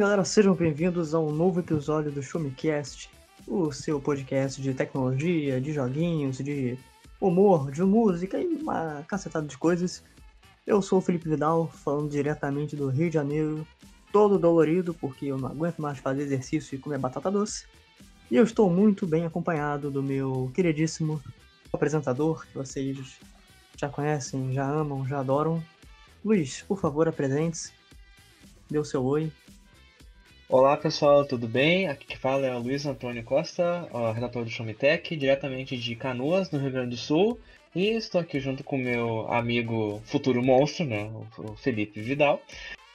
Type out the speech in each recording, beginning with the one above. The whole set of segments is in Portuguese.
Galera, sejam bem-vindos a um novo episódio do Show Me Cast, o seu podcast de tecnologia, de joguinhos, de humor, de música e uma cacetada de coisas. Eu sou o Felipe Vidal, falando diretamente do Rio de Janeiro, todo dolorido porque eu não aguento mais fazer exercício e comer batata doce. E eu estou muito bem acompanhado do meu queridíssimo apresentador, que vocês já conhecem, já amam, já adoram. Luiz, por favor, apresente-se. Dê o seu oi. Olá pessoal, tudo bem? Aqui que fala é o Luiz Antônio Costa, redator do Showmetech, diretamente de Canoas, no Rio Grande do Sul. E estou aqui junto com meu amigo futuro monstro, né, o Felipe Vidal,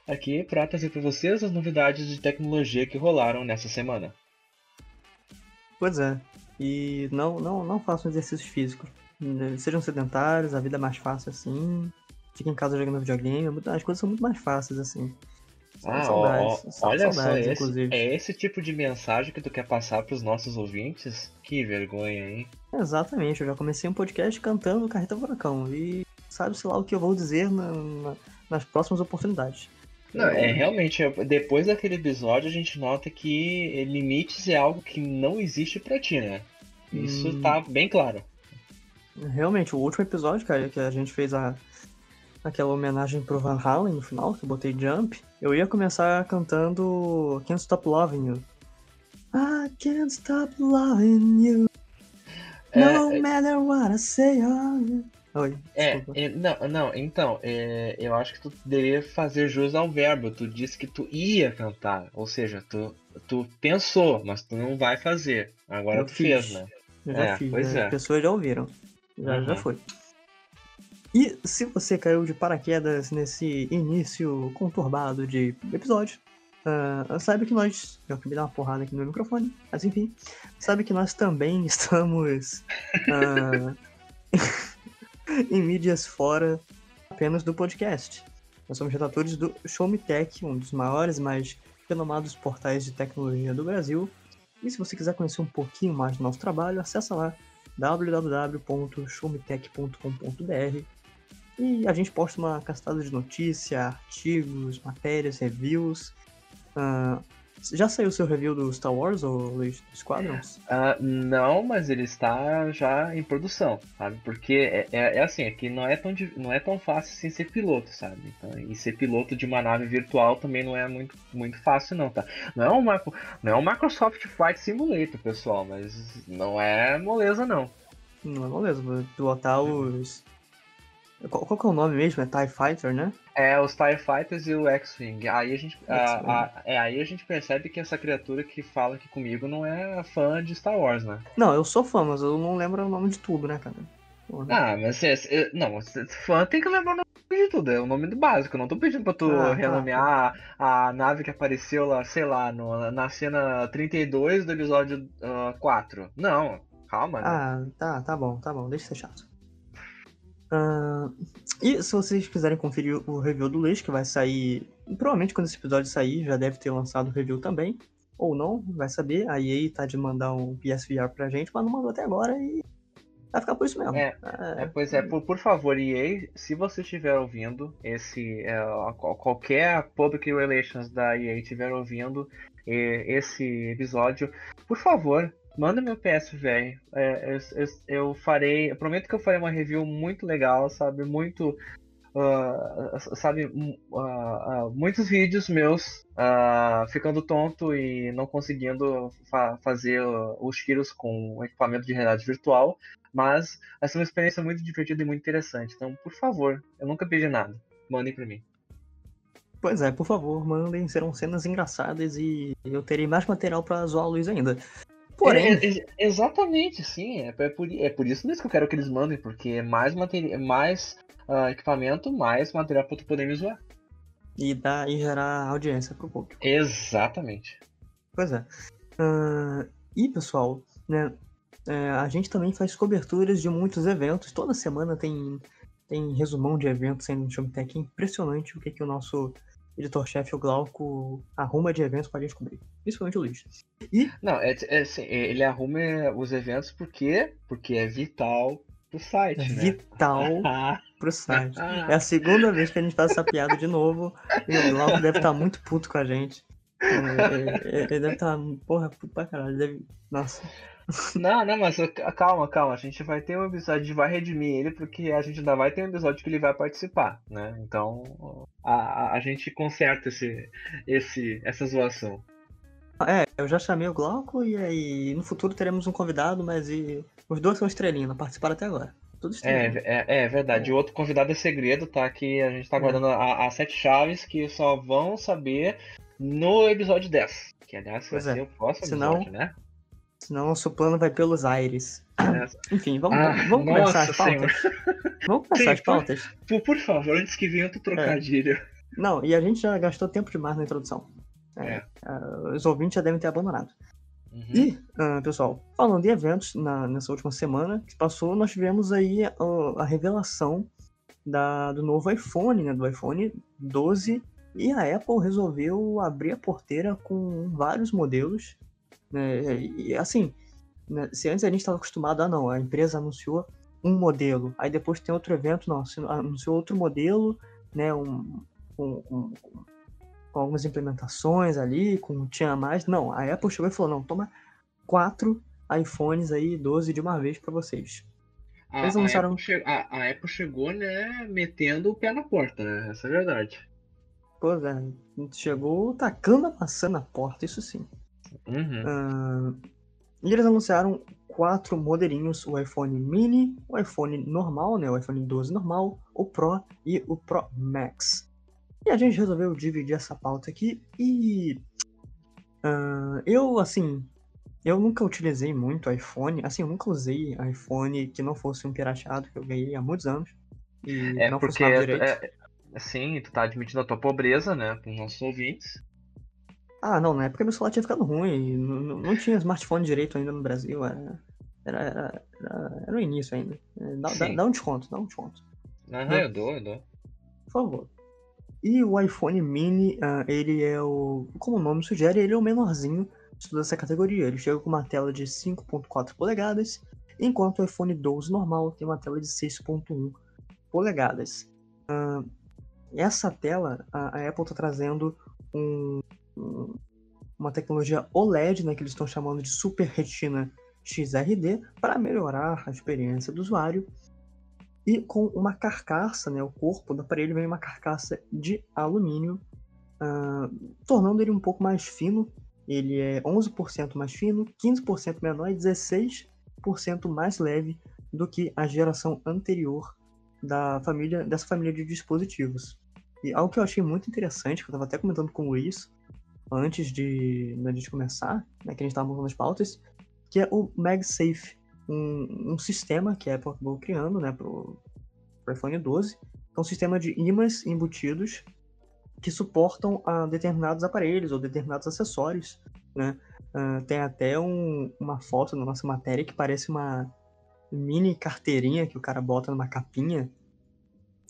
aqui para trazer para vocês as novidades de tecnologia que rolaram nessa semana. Pois é, e não, não, não façam exercícios físicos. Sejam sedentários, a vida é mais fácil assim. Fiquem em casa jogando videogame, as coisas são muito mais fáceis assim. Ah, saudades, ó, olha saudades, só, esse, é esse tipo de mensagem que tu quer passar para os nossos ouvintes? Que vergonha, hein? Exatamente, eu já comecei um podcast cantando Carreta Furacão e sabe-se lá o que eu vou dizer na, na, nas próximas oportunidades. Não, é realmente, depois daquele episódio a gente nota que limites é algo que não existe pra ti, né? Isso hum... tá bem claro. Realmente, o último episódio, cara, que a gente fez a, aquela homenagem pro Van Halen no final, que eu botei Jump, eu ia começar cantando Can't Stop Loving You. I can't stop loving you. No é, é. matter what I say you. Oi, é, é, não, não, então, é, eu acho que tu deveria fazer jus ao verbo. Tu disse que tu ia cantar, ou seja, tu, tu pensou, mas tu não vai fazer. Agora eu tu fiz. fez, né? Eu já é, fiz, pois né? é. as pessoas já ouviram. Já, uhum. já foi. E se você caiu de paraquedas nesse início conturbado de episódio, uh, sabe que nós. Eu acabei de dar uma porrada aqui no meu microfone, mas enfim. Sabe que nós também estamos. Uh, em mídias fora apenas do podcast. Nós somos redatores do Show Me Tech, um dos maiores e mais renomados portais de tecnologia do Brasil. E se você quiser conhecer um pouquinho mais do nosso trabalho, acessa lá www.showmetech.com.br e a gente posta uma castada de notícia, artigos, matérias, reviews. Uh, já saiu o seu review do Star Wars ou Luiz do Squadrons? Uh, não, mas ele está já em produção, sabe? Porque é, é, é, assim, aqui não é, tão, não é tão fácil assim ser piloto, sabe? Então, e ser piloto de uma nave virtual também não é muito, muito fácil, não, tá? Não é, um, não é um Microsoft Flight Simulator, pessoal, mas não é moleza, não. Não é moleza, pilotar os qual, qual que é o nome mesmo? É TIE Fighter, né? É, os TIE Fighters e o X-Wing. Aí a gente. A, a, é, aí a gente percebe que essa criatura que fala aqui comigo não é fã de Star Wars, né? Não, eu sou fã, mas eu não lembro o nome de tudo, né, cara? Ah, mas você, não, fã tem que lembrar o nome de tudo, é o nome do básico. Eu não tô pedindo pra tu ah, tá, renomear tá. A, a, nave que apareceu lá, sei lá, no, na cena 32 do episódio uh, ah, 4. Não, calma. Né? Ah, tá, tá bom, tá bom, deixa ser chato. Uh, e se vocês quiserem conferir o review do Luiz, que vai sair. Provavelmente quando esse episódio sair, já deve ter lançado o review também. Ou não, vai saber. A EA tá de mandar um PSVR pra gente, mas não mandou até agora e vai ficar por isso mesmo. É, é, é pois é, por, por, favor, EA, se você estiver ouvindo esse. É, qualquer Public Relations da EA estiver ouvindo esse episódio, por favor, Manda meu PS, velho. É, eu, eu, eu, farei. Eu prometo que eu farei uma review muito legal, sabe? Muito. Uh, sabe? Uh, uh, muitos vídeos meus ficando tonto e não conseguindo fa fazer os tiros com equipamento de realidade virtual. Mas essa é uma experiência muito divertida e muito interessante. Então, por favor, eu nunca pedi nada. Mandem pra mim. Pois é, por favor, mandem. Serão cenas engraçadas e eu terei mais material para zoar a luz ainda. Porém. É, é, exatamente, sim. É, é, por, é por isso mesmo que eu quero que eles mandem, porque é mais, material, mais uh, equipamento, mais material pra tu poder me zoar. E, dar, e gerar audiência pro público. Exatamente. Pois é. Uh, e, pessoal, né, é, a gente também faz coberturas de muitos eventos. Toda semana tem, tem resumão de eventos saindo no Showtech. É impressionante o que, que o nosso editor-chefe, o Glauco, arruma de eventos pra gente cobrir. Principalmente o Luiz. E... Não, é, é assim, ele arruma os eventos porque, porque é vital pro site, é né? Vital pro site. É a segunda vez que a gente faz essa piada de novo. E o Glauco deve estar tá muito puto com a gente. ele, ele deve estar, tá, porra, pra caralho, deve, nossa. Não, não, mas calma, calma. A gente vai ter um episódio, a gente vai redimir ele, porque a gente ainda vai ter um episódio que ele vai participar, né? Então a, a, gente conserta esse, esse, essa zoação. É, eu já chamei o Glauco e aí no futuro teremos um convidado, mas e... os dois são estrelinha, não participaram até agora. Tudo é, é, é, verdade. É. O outro convidado é segredo, tá? Que a gente tá é. guardando as sete chaves que só vão saber no episódio 10. Que aliás vai é. ser o próximo Senão... episódio, né? Senão o seu plano vai pelos aires. É. Enfim, vamos, ah, vamos começar as pautas. Vamos começar Sim, as pautas. Por, por, favor, antes que venha outro trocadilho. É. Não, e a gente já gastou tempo demais na introdução. É, uh, os ouvintes já devem ter abandonado. Uhum. E, uh, pessoal, falando de eventos, na, nessa última semana que passou, nós tivemos aí a, a revelação da, do novo iPhone, né, do iPhone 12, e a Apple resolveu abrir a porteira com vários modelos. Né, e assim, né, se antes a gente estava acostumado a ah, não, a empresa anunciou um modelo, aí depois tem outro evento, não, anunciou outro modelo, né, um, um, um com algumas implementações ali, com tinha mais. Não, a Apple chegou e falou: não, toma quatro iPhones aí, 12 de uma vez para vocês. A, Eles lançaram... a, Apple a, a, Apple chegou, né, metendo o pé na porta, né? Essa é a verdade. Pois é, chegou tacando a maçã na porta, isso sim. Uhum. Uh, e eles anunciaram quatro modelinhos: o iPhone mini, o iPhone normal, né? O iPhone 12 normal, o Pro e o Pro Max. E a gente resolveu dividir essa pauta aqui e. Uh, eu, assim. Eu nunca utilizei muito iPhone. Assim, eu nunca usei iPhone que não fosse um pirateado, que eu ganhei há muitos anos. E é não porque. É, é, sim, tu tá admitindo a tua pobreza, né? Com os nossos ouvintes. Ah, não, na época meu celular tinha ficado ruim. Não, não tinha smartphone direito ainda no Brasil. Era, era, era, era, início ainda. Dá, dá, dá, um desconto, dá um desconto. Aham, eu dou, eu dou. Por favor. E o iPhone mini, uh, ele é o. Como o nome sugere, ele é o menorzinho de toda essa categoria. Ele chega com uma tela de 5.4 polegadas, enquanto o iPhone 12 normal tem uma tela de 6.1 polegadas. Uh, essa tela, a, Apple está trazendo um, uma tecnologia OLED, né, que eles estão chamando de Super Retina XRD, para melhorar a experiência do usuário e com uma carcaça, né, o corpo do aparelho vem uma carcaça de alumínio, uh, tornando ele um pouco mais fino. Ele é 11% mais fino, 15% menor e 16% mais leve do que a geração anterior da família dessa família de dispositivos. E algo que eu achei muito interessante, que eu estava até comentando com o Luiz antes de, de a gente começar, né, que a gente estava montando as pautas, que é o MagSafe um, um sistema que a Apple acabou criando né, para o iPhone 12, é um sistema de ímãs embutidos que suportam a determinados aparelhos ou determinados acessórios. Né? Uh, tem até um, uma foto na nossa matéria que parece uma mini carteirinha que o cara bota numa capinha.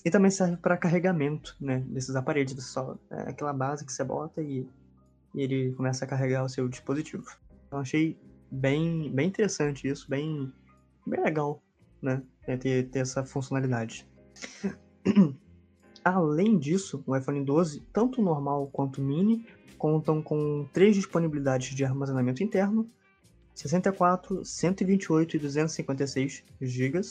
E também serve para carregamento né, desses aparelhos. Você só, é aquela base que você bota e, e ele começa a carregar o seu dispositivo. Então achei bem, bem interessante isso, bem, bem legal, né? É ter, ter essa funcionalidade. Além disso, o iPhone 12, tanto normal quanto mini, contam com três disponibilidades de armazenamento interno, 64, 128 e 256 GB,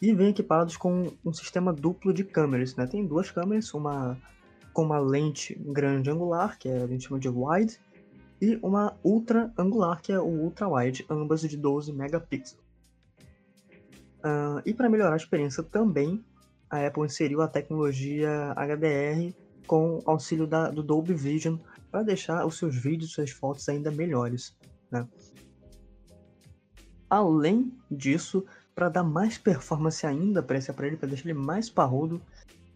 e vêm equipados com um sistema duplo de câmeras. Né? Tem duas câmeras, uma com uma lente grande angular, que a gente chama de wide, e uma ultra angular, que é o ultra wide, ambas de 12 megapixels. Uh, e para melhorar a experiência também, a Apple inseriu a tecnologia HDR com auxílio da, do Dolby Vision para deixar os seus vídeos e suas fotos ainda melhores. Né? Além disso, para dar mais performance ainda para esse aparelho, para deixar ele mais parrudo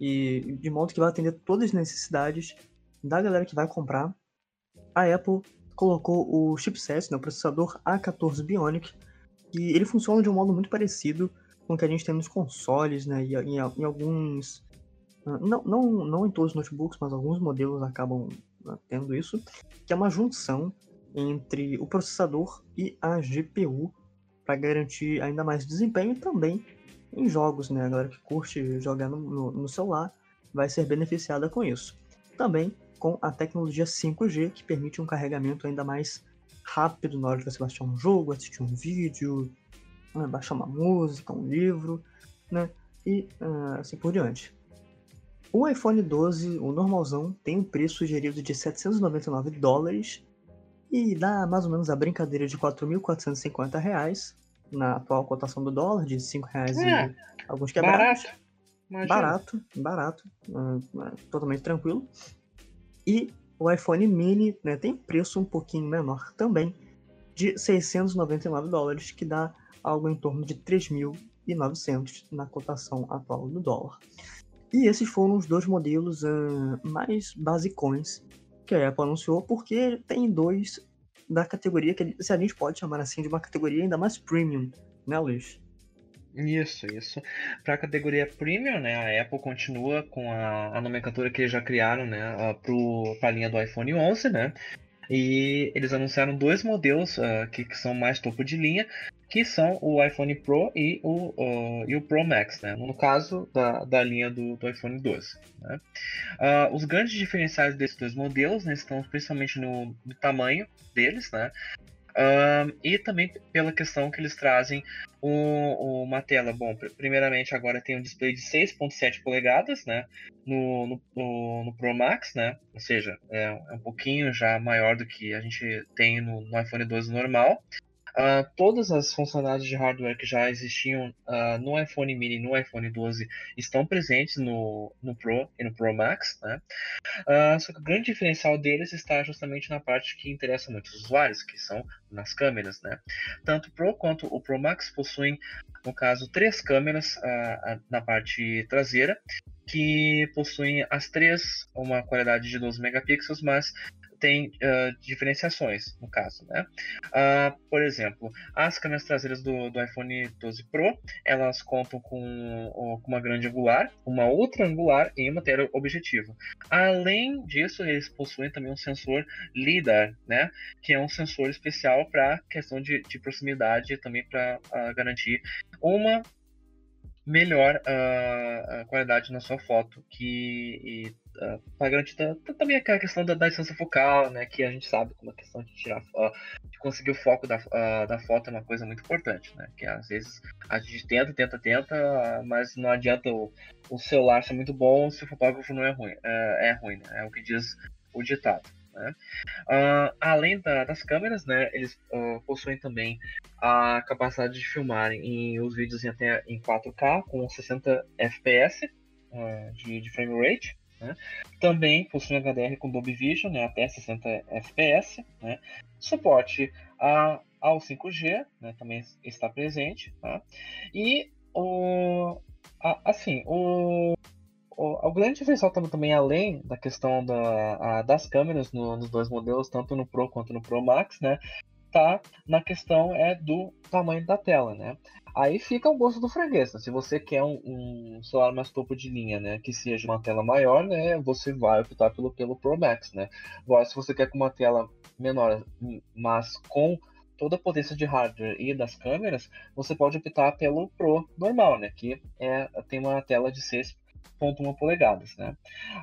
e de modo que vai atender todas as necessidades da galera que vai comprar, a Apple colocou o chipset, né, o processador A14 Bionic, e ele funciona de um modo muito parecido com o que a gente tem nos consoles, né, e em, em alguns... Ah, não, não, não em todos os notebooks, mas alguns modelos acabam ah, tendo isso, que é uma junção entre o processador e a GPU para garantir ainda mais desempenho e também em jogos, né? A galera que curte jogar no, no, no celular vai ser beneficiada com isso. Também com a tecnologia 5G, que permite um carregamento ainda mais rápido na hora de você baixar um jogo, assistir um vídeo, né, baixar uma música, um livro, né? E uh, assim por diante. O iPhone 12, o normalzão, tem um preço sugerido de 799 dólares e dá mais ou menos a brincadeira de 4.450 reais na atual cotação do dólar, de 5 reais é, e alguns quebrados. Barato, barato, barato uh, totalmente tranquilo. E o iPhone mini né, tem preço um pouquinho menor também, de 699 dólares, que dá algo em torno de 3.900 na cotação atual do dólar. E esses foram os dois modelos uh, mais basicões que a Apple anunciou, porque tem dois da categoria que se a gente pode chamar assim de uma categoria ainda mais premium, né, Luiz? Isso, isso. Para a categoria Premium, né, a Apple continua com a, a nomenclatura que eles já criaram, né, para a linha do iPhone 11, né, e eles anunciaram dois modelos uh, que, que, são mais topo de linha, que são o iPhone Pro e o, uh, e o Pro Max, né? no caso da, da linha do, do iPhone 12. Né? Uh, os grandes diferenciais desses dois modelos né, estão principalmente no, no tamanho deles, né? Uh, e também pela questão que eles trazem o, uma tela. Bom, primeiramente agora tem um display de 6.7 polegadas, né? No, no, no, no, Pro Max, né? Ou seja, é, é, um pouquinho já maior do que a gente tem no, no iPhone 12 normal. Uh, todas as funcionalidades de hardware que já existiam uh, no iPhone mini e no iPhone 12 estão presentes no, no Pro e no Pro Max, né? Uh, só que o grande diferencial deles está justamente na parte que interessa muitos usuários, que são nas câmeras, né? Tanto o Pro quanto o Pro Max possuem, no caso, três câmeras na parte traseira que possuem as três uma qualidade de 12 megapixels, mas tem uh, diferenciações, no caso, né? Uh, por exemplo, as câmeras traseiras do, do, iPhone 12 Pro, elas contam com, com uma grande angular, uma outra angular e uma tela objetiva. Além disso, eles possuem também um sensor LIDAR, né? Que é um sensor especial para questão de, de proximidade e também para uh, ah, garantir uma melhor uh, qualidade na sua foto, que para garantir também aquela questão da, da distância focal, né, que a gente sabe como a questão de tirar, uh, de conseguir o foco da, uh, da foto é uma coisa muito importante, né, que às vezes a gente tenta, tenta, tenta, mas não adianta o, o celular ser muito bom se o fotógrafo não é ruim, é, é ruim, né, é o que diz o ditado. Né? Uh, além da, das câmeras, né, eles uh, possuem também a capacidade de filmar em os vídeos em até em 4K com 60 FPS uh, de, de, frame rate. Né? Também possuem HDR com Dolby Vision né, até 60 FPS. Né? Suporte a, ao 5G né, também está presente. Tá? E o, a, assim, o o, o grande diferencial também, além da questão da, a, das câmeras no, nos dois modelos, tanto no Pro quanto no Pro Max, né? Tá na questão é do tamanho da tela, né? Aí fica o gosto do freguês. Né? Se você quer um, um, celular mais topo de linha, né, que seja uma tela maior, né, você vai optar pelo, pelo Pro Max, né? Agora, se você quer com uma tela menor, mas com toda a potência de hardware e das câmeras, você pode optar pelo Pro normal, né, que é, tem uma tela de 6 1.1 polegadas, né?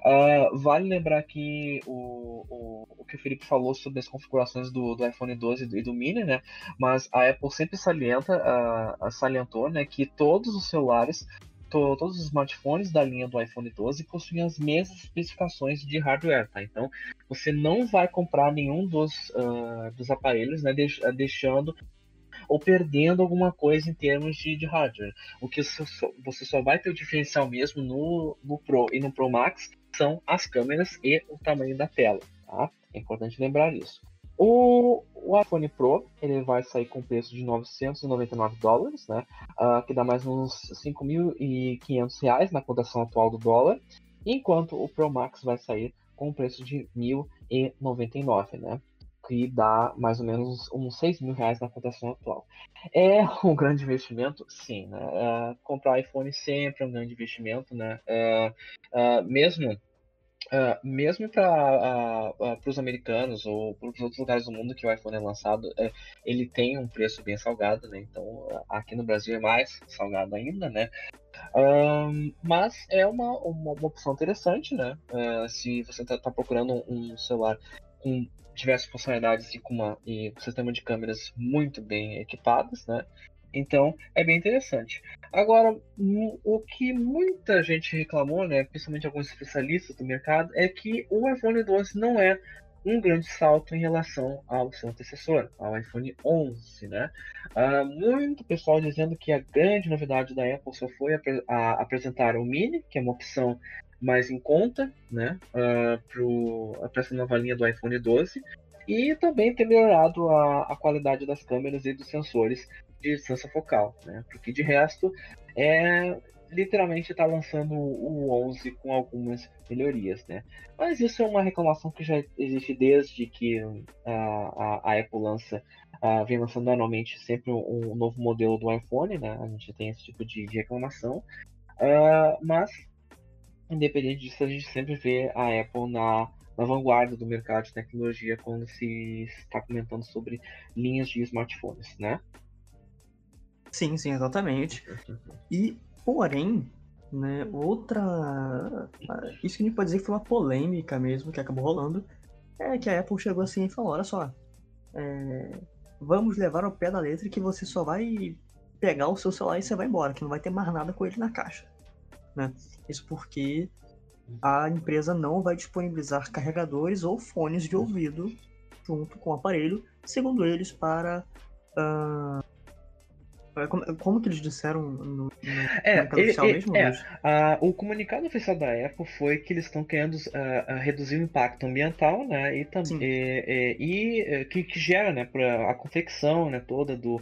Uh, vale lembrar que o, o, o, que o Felipe falou sobre as configurações do, do iPhone 12 e do Mini, né? Mas a Apple sempre salienta, uh, salientou, né, que todos os celulares todos os smartphones da linha do iPhone 12 possuem as mesmas especificações de hardware, tá? Então, você não vai comprar nenhum dos, uh, dos aparelhos, né, deixando ou perdendo alguma coisa em termos de, de hardware. O que você só vai ter o diferencial mesmo no, no Pro e no Pro Max são as câmeras e o tamanho da tela, tá? É importante lembrar isso. O, o iPhone Pro ele vai sair com preço de 999 dólares, né? Uh, que dá mais uns 5.500 reais na cotação atual do dólar, enquanto o Pro Max vai sair com preço de 1.099, né? Que dá mais ou menos uns 6 mil reais na cotação atual. É um grande investimento? Sim. Né? Uh, comprar iPhone sempre é um grande investimento, né? Uh, uh, mesmo Uh, mesmo para uh, uh, os americanos ou para os outros lugares do mundo que o iPhone é lançado, ele tem um preço bem salgado, né? Então aqui no Brasil é mais salgado ainda, né? mas é uma, uma, uma, opção interessante, né? se você está tá procurando um celular com diversas funcionalidades e com uma, e um sistema de câmeras muito bem equipadas, né? Então é bem interessante. Agora, o que muita gente reclamou, né, principalmente alguns especialistas do mercado, é que o iPhone 12 não é um grande salto em relação ao seu antecessor, ao iPhone 11, né? Uh, muito pessoal dizendo que a grande novidade da Apple só foi ap apresentar o Mini, que é uma opção mais em conta, né, uh, para essa nova linha do iPhone 12, e também ter melhorado a, a qualidade das câmeras e dos sensores de distância focal, né? Porque de resto é literalmente está lançando o 11 com algumas melhorias, né? Mas isso é uma reclamação que já existe desde que a, a, a Apple lança, vem lançando anualmente sempre um, um, novo modelo do iPhone, né? A gente tem esse tipo de, de reclamação, uh, mas independente disso a gente sempre vê a Apple na na vanguarda do mercado de tecnologia quando se está comentando sobre linhas de smartphones, né? Sim, sim, exatamente. E, porém, né, outra. Isso que a gente pode dizer que foi uma polêmica mesmo que acabou rolando. É que a Apple chegou assim e falou: olha só, é, vamos levar ao pé da letra que você só vai pegar o seu celular e você vai embora, que não vai ter mais nada com ele na caixa. Né? Isso porque a empresa não vai disponibilizar carregadores ou fones de ouvido junto com o aparelho, segundo eles, para uh, é, como, como que eles disseram no, no é, oficial ele, mesmo? É, a, o comunicado oficial da Apple foi que eles estão querendo uh, reduzir o impacto ambiental, né? E, também e, que, que gera, né, para a confecção, né, toda do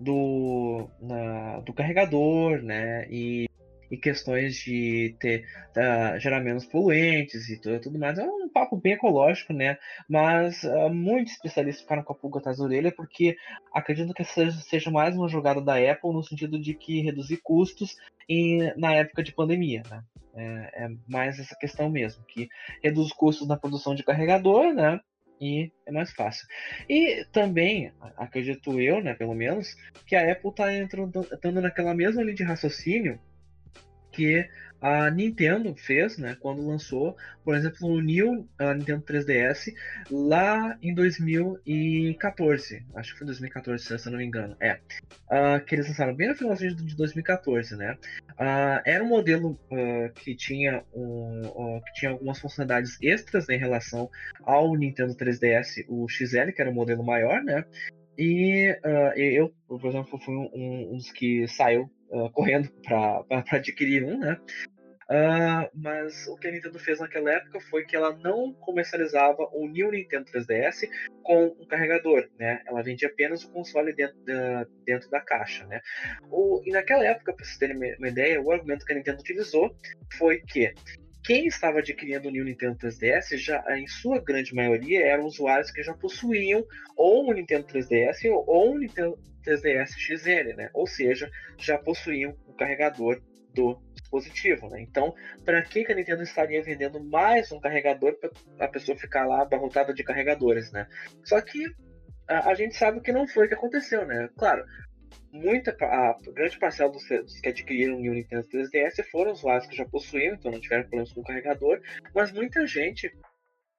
do, na, do carregador, né? E e questões de ter uh, gerar menos poluentes e tudo, tudo, mais. É um papo bem ecológico, né? Mas uh, muitos especialistas ficaram com a pulga atrás da orelha porque acredito que seja, seja mais uma jogada da Apple no sentido de que reduzir custos em, na época de pandemia, né? É, é mais essa questão mesmo, que reduz custos na produção de carregador, né? e é mais fácil. E também, acredito eu, né, pelo menos, que a Apple está entrando naquela mesma linha de raciocínio que a Nintendo fez, né, quando lançou, por exemplo, o New a Nintendo 3DS lá em 2014, acho que foi 2014, se eu não me engano, é, uh, que eles lançaram bem no final de 2014, né, uh, era um modelo uh, que tinha um, que tinha algumas funcionalidades extras né, em relação ao Nintendo 3DS, o XL, que era o modelo maior, né, e eu, por exemplo, fui um, um dos que saiu uh, correndo para adquirir um, né? Uh, mas o que a Nintendo fez naquela época foi que ela não comercializava o New Nintendo 3DS com um carregador, né? Ela vendia apenas o console dentro da, dentro da caixa, né? O, e naquela época, para vocês terem uma ideia, o argumento que a Nintendo utilizou foi que quem estava adquirindo o New Nintendo 3DS, já, em sua grande maioria, eram usuários que já possuíam ou um Nintendo 3DS ou um Nintendo 3DS XL, né? Ou seja, já possuíam o carregador do dispositivo, né? Então, para que, que a Nintendo estaria vendendo mais um carregador para a pessoa ficar lá abarrotada de carregadores, né? Só que a, a, gente sabe que não foi o que aconteceu, né? Claro, muita a grande parcela dos, que adquiriram o Nintendo 3DS foram usuários que já possuíam, então não tiveram problemas com o carregador, mas muita gente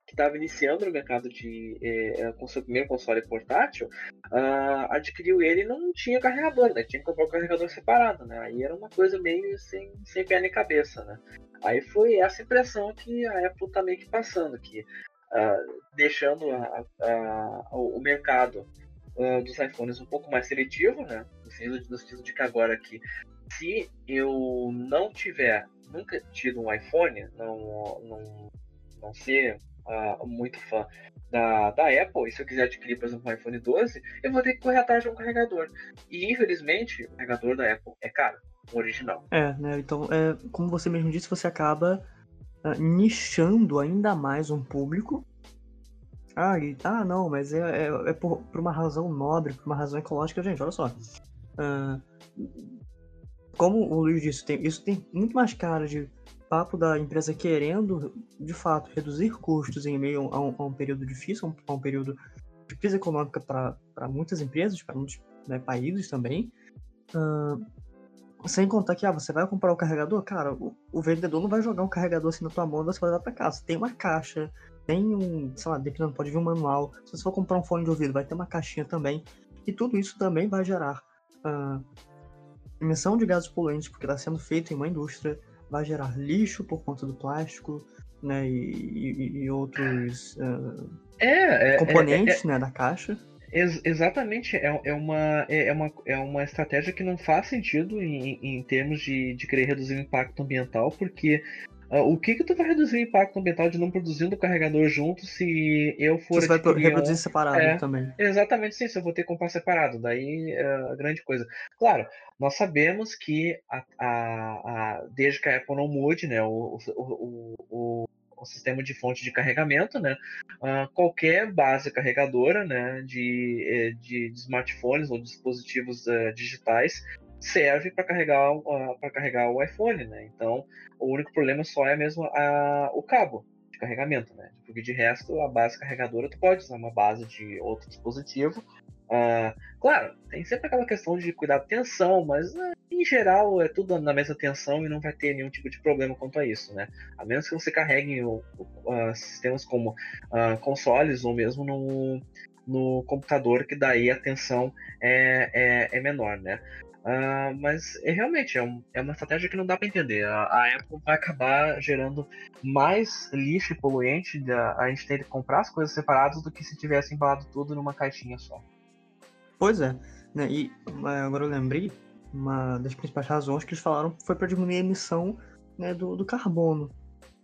que estava iniciando no mercado de eh, com seu primeiro console portátil, uh, adquiriu ele e não tinha carregador, né? Tinha que comprar o carregador separado, né? Aí era uma coisa meio sem, sem pé nem cabeça, né? Aí foi essa impressão que a Apple tá meio que passando, que uh, deixando a, a, o mercado uh, dos iPhones um pouco mais seletivo, né? No sentido, no sentido de que agora que se eu não tiver nunca tido um iPhone, não, não, não ser uh, muito fã da, da Apple, e se eu quiser adquirir, por exemplo, um iPhone 12, eu vou ter que correr atrás de um carregador. E infelizmente, o carregador da Apple é caro, o original. É, né? Então, é, como você mesmo disse, você acaba uh, nichando ainda mais um público. Ah, e, ah não, mas é, é, é por, por, uma razão nobre, por uma razão ecológica, gente, olha só. Uh, como o Luiz disse, tem, isso tem muito mais cara de papo da empresa querendo, de fato, reduzir custos em meio a um, a um período difícil, a um período de crise econômica para muitas empresas, para muitos né, países também. Uh, sem contar que ah, você vai comprar o carregador, cara, o, o, vendedor não vai jogar um carregador assim na tua mão e você vai levar para casa. Tem uma caixa, tem um, sei lá, dependendo, pode vir um manual. Se você for comprar um fone de ouvido, vai ter uma caixinha também. E tudo isso também vai gerar uh, emissão de gases poluentes, porque está sendo feito em uma indústria, vai gerar lixo por conta do plástico, né, e, e, e outros uh, é, é, componentes, é, né, da caixa. Ex exatamente, é, é, uma, é, é, uma, é uma estratégia que não faz sentido em, em termos de, de querer reduzir o impacto ambiental, porque o que que tu vai reduzir o impacto ambiental de não produzindo o carregador junto se eu for Você vai reproduzir um... separado é, também. Exatamente, sim, se eu vou ter que comprar separado, daí é a grande coisa. Claro, nós sabemos que a, a, a, desde que a Apple não mude, né, o, o, o, o sistema de fonte de carregamento, né? Uh, qualquer base carregadora, né, de, eh, de, de smartphones ou dispositivos uh, digitais serve para carregar uh, para carregar o iPhone, né? Então, o único problema só é mesmo a, o cabo de carregamento, né? Porque de resto, a base carregadora tu pode usar uma base de outro dispositivo. Uh, claro, tem sempre aquela questão de cuidar da tensão, mas uh, em geral é tudo na mesma tensão e não vai ter nenhum tipo de problema quanto a isso, né? A menos que você carregue o, uh, sistemas como consoles ou mesmo no, no computador, que daí a tensão é, é, é menor, né? Uh, mas é, realmente é, um, é, uma estratégia que não dá para entender. A, a, Apple vai acabar gerando mais lixo e poluente. Da, a gente tem que comprar as coisas separadas do que se tivesse embalado tudo numa caixinha só. Pois é. Né? E agora eu lembrei, uma das principais razões que eles falaram foi para diminuir a emissão né, do, do carbono.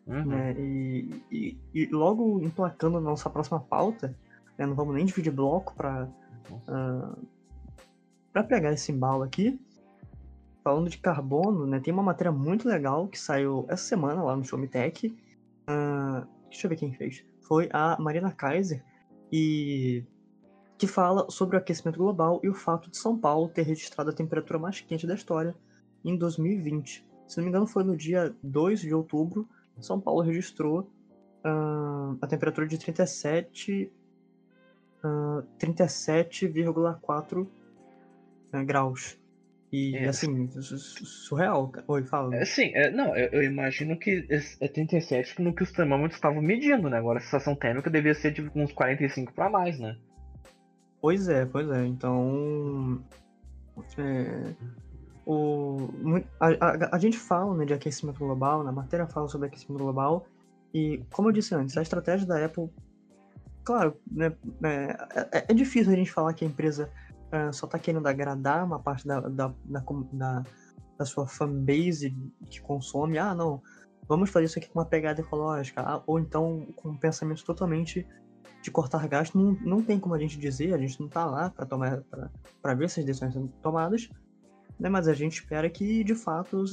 Uhum. Né? E, e, e, logo emplacando a nossa próxima pauta, né, não vamos nem dividir bloco para para pegar esse embalo aqui, falando de carbono, né, tem uma matéria muito legal que saiu essa semana lá no Show Me Tech. Uh, deixa eu ver quem fez. Foi a Marina Kaiser, e que fala sobre o aquecimento global e o fato de São Paulo ter registrado a temperatura mais quente da história em 2020. Se não me engano, foi no dia 2 de outubro, São Paulo registrou uh, a temperatura de 37, uh, 37,4 né, graus. E é. assim, surreal. Oi, fala. É, sim, é, não, eu, eu, imagino que é 37 no que os termômetros estavam medindo, né? Agora a sensação térmica devia ser de uns 45 para mais, né? Pois é, pois é. Então. É, o, a, a, a, gente fala né, de aquecimento global, na matéria fala sobre aquecimento global, e como eu disse antes, a estratégia da Apple. Claro, né, é, é, é difícil a gente falar que a empresa uh, só tá querendo agradar uma parte da, da, da, da, da sua fanbase que consome, ah, não, vamos fazer isso aqui com uma pegada ecológica, ah, ou então com um pensamento totalmente de cortar gasto, não, não tem como a gente dizer, a gente não tá lá para tomar para ver essas decisões sendo tomadas, né, mas a gente espera que de fato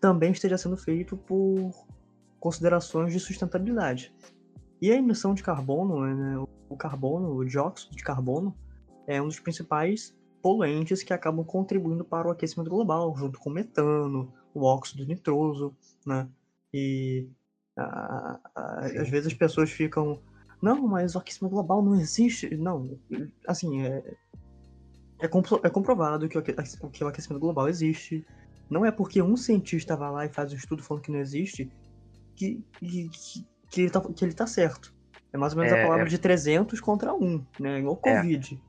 também esteja sendo feito por considerações de sustentabilidade. E a emissão de carbono, né, o carbono, o dióxido de carbono, é um dos principais poluentes que acabam contribuindo para o aquecimento global, junto com o metano, o óxido nitroso, né? E a, a, às vezes as pessoas ficam, não, mas o aquecimento global não existe. Não, assim, é, é, compro, é comprovado que o, que o aquecimento global existe. Não é porque um cientista vai lá e faz um estudo falando que não existe que, que, que, ele, tá, que ele tá certo. É mais ou menos é, a palavra é... de 300 contra 1, né? Igual é. Covid.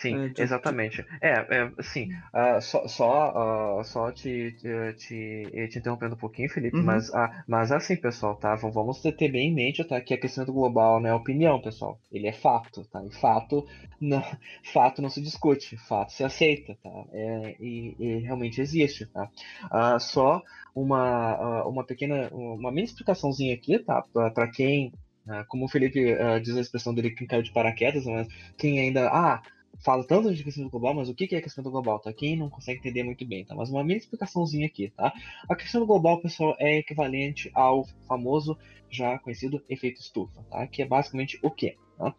Sim, é, exatamente. É, é assim, uh, só, só, uh, só te, te, te, interrompendo um pouquinho, Felipe, uhum. mas, uh, mas assim, pessoal, tá? Vamos ter bem em mente tá, que aquecimento global não é opinião, pessoal. Ele é fato, tá? E fato não, fato não se discute, fato se aceita, tá? É, e, e realmente existe, tá? Uh, só uma, uma pequena, uma mini explicaçãozinha aqui, tá? Para quem como o Felipe uh, diz a expressão dele, quem caiu de paraquedas, mas quem ainda. Ah, fala tanto de aquecimento global, mas o que é aquecimento global, tá? Quem não consegue entender muito bem, tá? Mas uma mini explicaçãozinha aqui, tá? Aquecimento global, pessoal, é equivalente ao famoso, já conhecido, efeito estufa, tá? Que é basicamente o quê? Tá?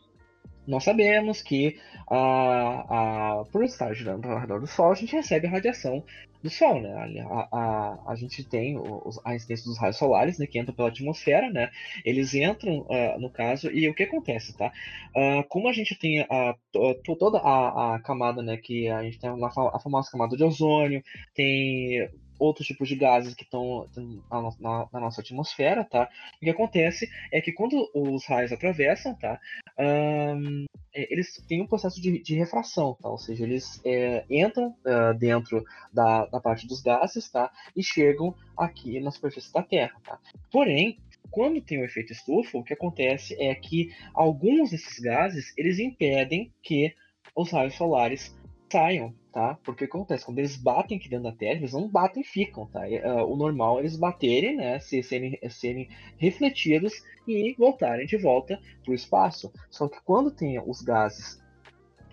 nós sabemos que a, a, por estar girando ao redor do Sol, a gente recebe radiação do Sol, né? A, a, a gente tem os, a incidência dos raios solares, né, que entram pela atmosfera, né? Eles entram, uh, no caso, e o que acontece, tá? Uh, como a gente tem a, toda a, a camada, né, que a gente tem a famosa camada de ozônio, tem outros tipos de gases que estão na, na, na, nossa atmosfera, tá? O que acontece é que quando os raios atravessam, tá? Um, eles têm um processo de, de, refração, tá? Ou seja, eles é, entram uh, dentro da, da parte dos gases, tá? E chegam aqui na superfície da Terra, tá? Porém, quando tem o efeito estufa, o que acontece é que alguns desses gases, eles impedem que os raios solares saiam tá? Porque acontece, quando eles batem aqui dentro da Terra, eles não batem e ficam, tá? Uh, o normal é eles baterem, né? Se, serem, serem refletidos e voltarem de volta para o espaço. Só que quando tem os gases,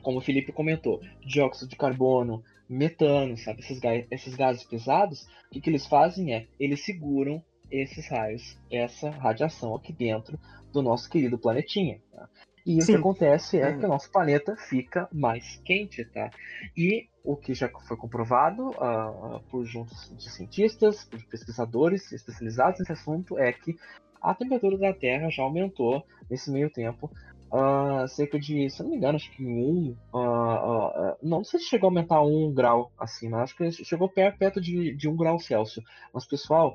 como o Felipe comentou, dióxido de carbono, metano, sabe? Esses, esses gases pesados, o que, que eles fazem é, eles seguram esses raios, essa radiação aqui dentro do nosso querido planetinha. Tá? E Sim. o que acontece é, é que o nosso planeta fica mais quente, tá? E o que já foi comprovado uh, por juntos de cientistas, por pesquisadores especializados nesse assunto, é que a temperatura da Terra já aumentou nesse meio tempo uh, cerca de, se não me engano, acho que um, uh, não sei se chegou a aumentar um grau assim, mas acho que chegou perto, perto de, de um grau Celsius. Mas pessoal,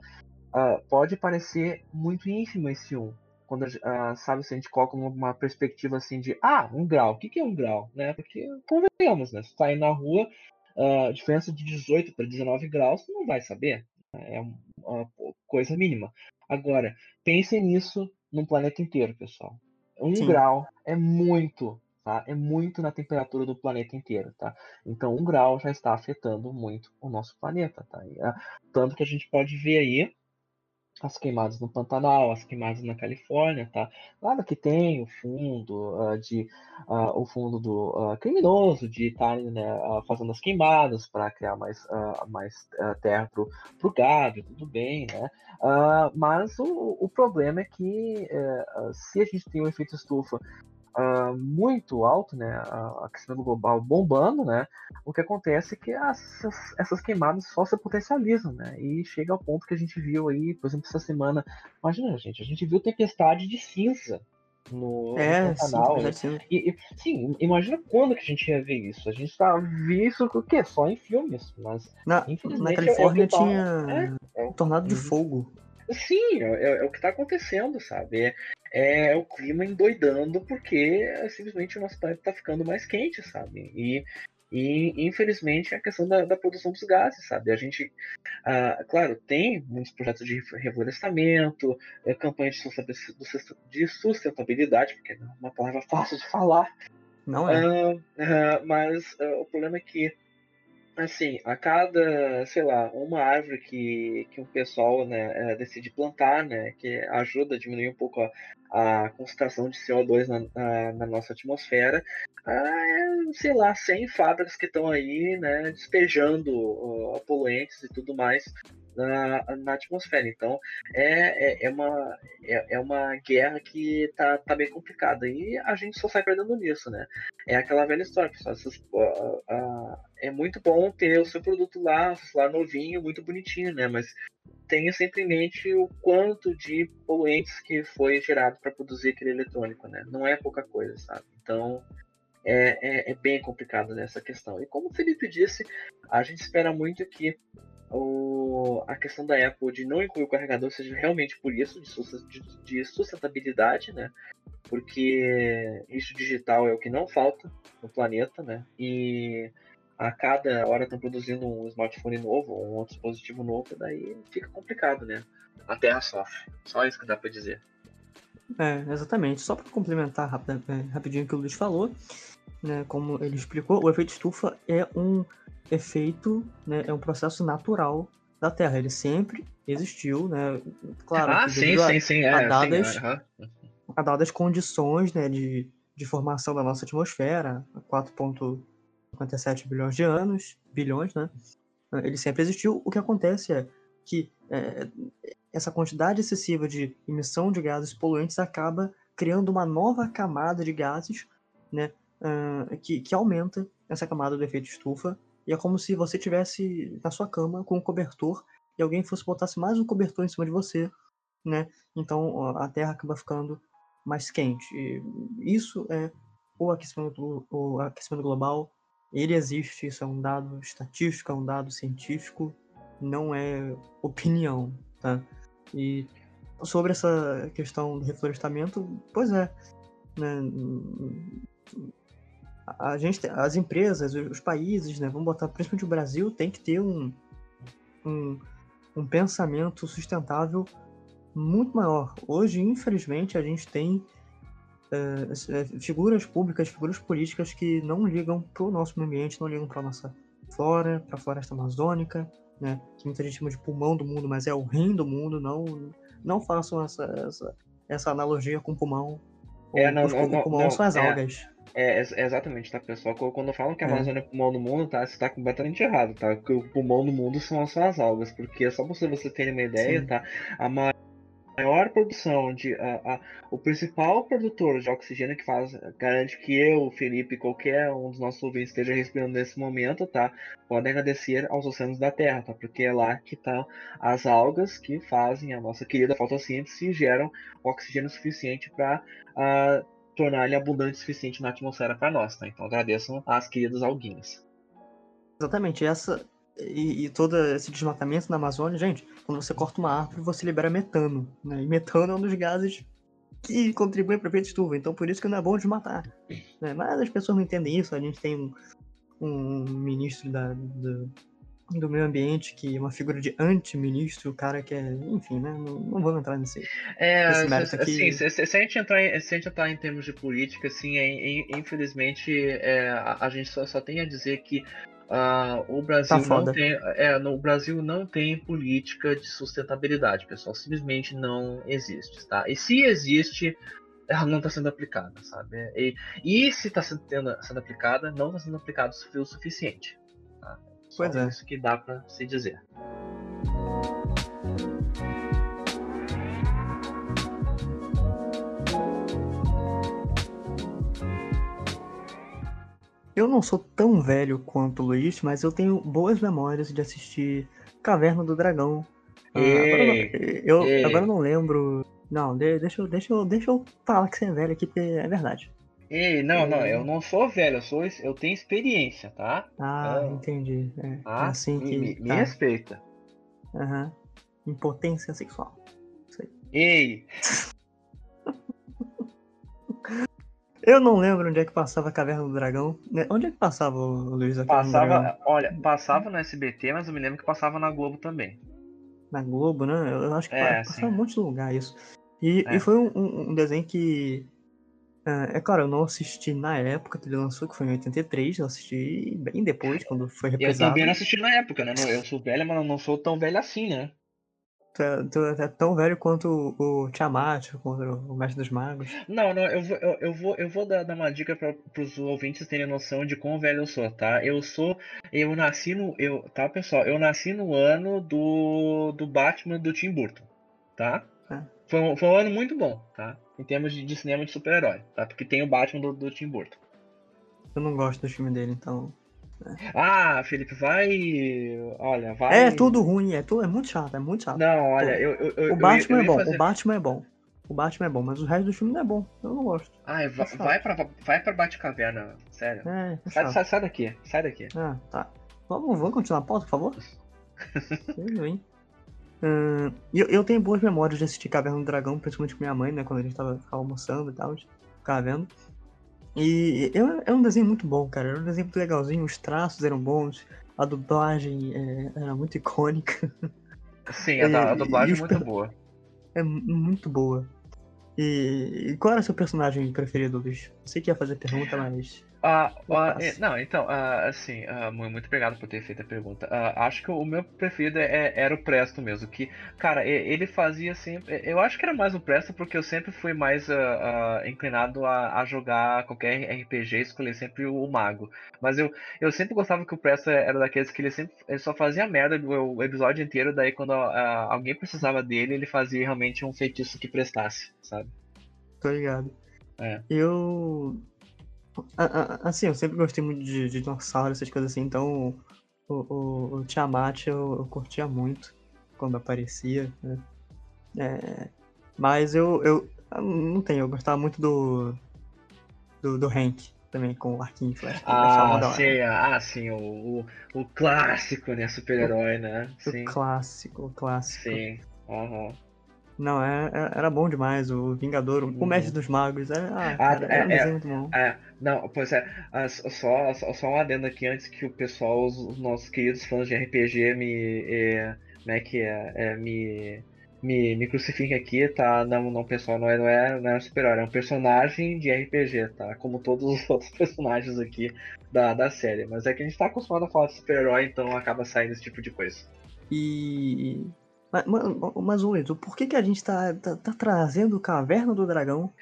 pode parecer muito ínfimo esse um, quando uh, sabe se a gente coloca uma perspectiva assim de ah um grau o que, que é um grau né? Porque convenhamos né? Se tá aí na rua uh, diferença de 18 para 19 graus você não vai saber né? é uma coisa mínima. Agora pense nisso no planeta inteiro pessoal. Um Sim. grau é muito tá? É muito na temperatura do planeta inteiro tá? Então um grau já está afetando muito o nosso planeta tá? E, uh, tanto que a gente pode ver aí as queimadas no Pantanal, as queimadas na Califórnia, tá? Claro que tem o fundo uh, de uh, o fundo do uh, criminoso de estarem né, fazendo as queimadas para criar mais, mais terra para o gado, tudo bem, né? mas o, o problema é que eh, se a gente tem um efeito estufa uh, muito alto, né, a aquecimento global bombando, né, o que acontece é que essas, essas queimadas só se potencializam, né, e chega ao ponto que a gente viu aí, por exemplo, essa semana, imagina, gente, a gente viu tempestade de cinza no, é, no canal. Sim, né? e, e, sim, imagina quando que a gente ia ver isso. A gente tá vendo isso o quê? Só em filmes. Mas na, na Califórnia é, é tinha é, é, tornado de uhum. fogo. Sim, é, é, o que está acontecendo, sabe? É, é, o clima endoidando porque simplesmente o nosso planeta está ficando mais quente, sabe? E, e infelizmente a questão da, da, produção dos gases, sabe? A gente, ah, claro, tem muitos projetos de reflorestamento, é, campanhas de sustentabilidade, porque é uma palavra fácil de falar. Não é. Ah, ah, mas o problema é que assim, a cada, sei lá, uma árvore que, que o pessoal né, é, decide plantar, né, que ajuda a diminuir um pouco a, a concentração de CO2 na, na, na nossa atmosfera, é, sei lá, 100 fábricas que estão aí, né, despejando uh, poluentes e tudo mais na, na atmosfera. Então é, é, é, uma, é, é uma guerra que tá, tá bem complicada. E a gente só sai perdendo nisso, né? É aquela velha história, pessoal. Essas, uh, uh, é muito bom ter o seu produto lá, lá novinho, muito bonitinho, né? Mas tenha sempre em mente o quanto de poluentes que foi gerado para produzir aquele eletrônico, né? Não é pouca coisa, sabe? Então é, é, é, bem complicado nessa questão. E como o Felipe disse, a gente espera muito que o, a questão da Apple de não incluir o carregador seja realmente por isso, de, de sustentabilidade, né? Porque isso digital é o que não falta no planeta, né? E a cada hora estão produzindo um smartphone novo um outro dispositivo novo, daí fica complicado, né? A Terra sofre. Só isso que dá para dizer. É, exatamente. Só para complementar é, rapidinho o que o Luiz falou, né, como ele explicou, o efeito estufa é um efeito, né, é um processo natural da Terra. Ele sempre existiu, né? Claro, ah, sim, a, sim, sim, é, a dadas, sim, a dadas condições, né, de, de formação da nossa atmosfera, 4,57 bilhões de anos, bilhões, né? Ele sempre existiu. O que acontece é que é, essa quantidade excessiva de emissão de gases poluentes acaba criando uma nova camada de gases né, uh, que, que aumenta essa camada do efeito estufa, e é como se você tivesse na sua cama com um cobertor e alguém fosse botasse mais um cobertor em cima de você, né? Então a Terra acaba ficando mais quente. E isso é o aquecimento, o aquecimento global. Ele existe, isso é um dado estatístico, é um dado científico, não é opinião, tá? E sobre essa questão do reflorestamento, pois é, né? A gente, as empresas, os países, né? Vamos botar, principalmente o Brasil, tem que ter um, um, um pensamento sustentável muito maior. Hoje, infelizmente, a gente tem é, figuras públicas, figuras políticas que não ligam para o nosso meio ambiente, não ligam para a nossa flora, para a floresta amazônica, né? Que muita gente chama de pulmão do mundo, mas é o rim do mundo. Não, não façam essa, essa, essa analogia com pulmão. É, não, não, não, pulmão não, são as é, algas. É, é, exatamente, tá, pessoal? Quando falam que a Amazônia é. é o pulmão do mundo, tá? Você tá completamente errado, tá? Que o pulmão do mundo são, só as algas, porque só pra você ter uma ideia, Sim. tá? A maior maior produção de a, a, o principal produtor de oxigênio que faz garante que eu, Felipe, qualquer um dos nossos ouvintes esteja respirando nesse momento, tá? Podem agradecer aos oceanos da Terra, tá? Porque é lá que estão tá as algas que fazem a nossa querida fotossíntese e geram oxigênio suficiente para uh, tornar ele abundante o suficiente na atmosfera para nós, tá? Então agradeçam às queridas alguinhas. Exatamente, essa e, e, todo esse desmatamento na Amazônia, gente, quando você corta uma árvore, você libera metano, né? E metano é um dos gases que contribuem para o efeito estufa, então por isso que não é bom desmatar. Né? Mas as pessoas não entendem isso, a gente tem um, um ministro da, do, do meio ambiente que é uma figura de anti-ministro, o cara que é, enfim, né? Não, não vamos entrar nesse, é, nesse mérito aqui. Assim, se, se, se, a gente entrar em, se a gente entrar em termos de política, assim, é, é, infelizmente a, a, gente só, só tem a dizer que Uh, o Brasil tá não tem, é, no Brasil não tem política de sustentabilidade, pessoal. Simplesmente não existe, tá? E se existe, ela não está sendo aplicada, sabe? E, e se está sendo, sendo, aplicada, não está sendo aplicado o suficiente. Tá? Pois é. Isso que dá para se dizer. Eu não sou tão velho quanto o Luiz, mas eu tenho boas memórias de assistir Caverna do Dragão. Ah, agora, eu, agora não lembro. Não, deixa, deixa, eu, deixa eu falar que você é velho aqui, porque é verdade. Ei, não, não, eu não sou velho, eu, sou, eu tenho experiência, tá? Ah, entendi. É, é tá? assim que. Me, me tá. respeita. Aham. Uhum. Impotência sexual. Ei! Eu não lembro onde é que passava a Caverna do Dragão. Né, onde é que passava, Luiz? A passava, olha, passava no SBT, mas eu me lembro que passava na Globo também. Na Globo, né? Eu acho que é, passava em um monte de lugar isso. E, é. e foi um, um, desenho que. É, é claro, eu não assisti na época que ele lançou, que foi em 83, eu assisti bem depois, quando foi reprisado. Eu também não assisti na época, né? Eu sou velho, mas não sou tão velho assim, né? Tu é, tão velho quanto o, Tiamat, quanto o Mestre dos Magos. Não, não, eu vou, eu, eu vou, eu vou dar, dar uma dica para os ouvintes terem noção de quão velho eu sou, tá? Eu sou. Eu nasci no. Eu, tá, pessoal? Eu nasci no ano do, do Batman do Tim Burton, tá? É. Foi, um, foi um ano muito bom, tá? Em termos de, de cinema de super-herói, tá? Porque tem o Batman do, do Tim Burton. Eu não gosto do filme dele, então. Ah, Felipe, vai. Olha, vai. É tudo ruim, é, tudo, é muito chato, é muito chato. Não, olha, eu. eu, eu o Batman é bom, fazer... o Batman é bom. O Batman é bom, mas o resto do filme não é bom. Eu não gosto. Ai, é vai, vai pra, vai pra Batcaverna, sério. É, é sai, sai, sai, daqui, sai daqui. Ah, tá. Vamos, vamos continuar a pauta, por favor? Tudo bem. Uh, eu, eu tenho boas memórias de assistir Caverna do Dragão, principalmente com minha mãe, né? Quando a gente tava almoçando e tal, ficava vendo. E é, é um desenho muito bom, cara. Era um desenho muito legalzinho, os traços eram bons, a dublagem é, era muito icônica. Sim, a, a dublagem é muito boa. É muito boa. E, e, qual era o seu personagem preferido, bicho? Sei que ia fazer pergunta, mas. Ah, ah, não, então, ah, assim, ah, muito obrigado por ter feito a pergunta. Ah, acho que o meu preferido é, é, era o Presto mesmo, que, cara, ele fazia sempre. Eu acho que era mais o Presto porque eu sempre fui mais inclinado a, a, jogar qualquer RPG, escolher sempre o, o, Mago. Mas eu, eu sempre gostava que o Presto era daqueles que ele sempre ele só fazia merda o, o episódio inteiro, daí quando alguém precisava dele, ele fazia realmente um feitiço que prestasse, sabe? Tô ligado. É. Eu Assim, eu sempre gostei muito de, de dinossauro, essas coisas assim, então o, o, o Tiamat eu, eu curtia muito quando aparecia, né? É, mas eu, eu não tenho, eu gostava muito do do, do Hank também, com o arquinho flash. Ah, sim, ah, sim, o, o, o clássico, né, super-herói, né? Sim. O clássico, o clássico. Sim, aham. Uhum. Não, é, é, era bom demais. O Vingador, o Mestre dos Magos. É, ah, ah, cara, é, era um é, muito bom. É, não, pois é. Só, só, só um adendo aqui antes que o pessoal, os, os nossos queridos fãs de RPG me. É, como é que é? é me, me, me crucifiquem aqui, tá? Não, não, pessoal, não é, não é, não é super-herói, é um personagem de RPG, tá? Como todos os outros personagens aqui da, da série. Mas é que a gente tá acostumado a falar de super-herói, então acaba saindo esse tipo de coisa. E mas, mas Wilton, por que, que a gente tá, tá, tá trazendo Caverna do Dragão?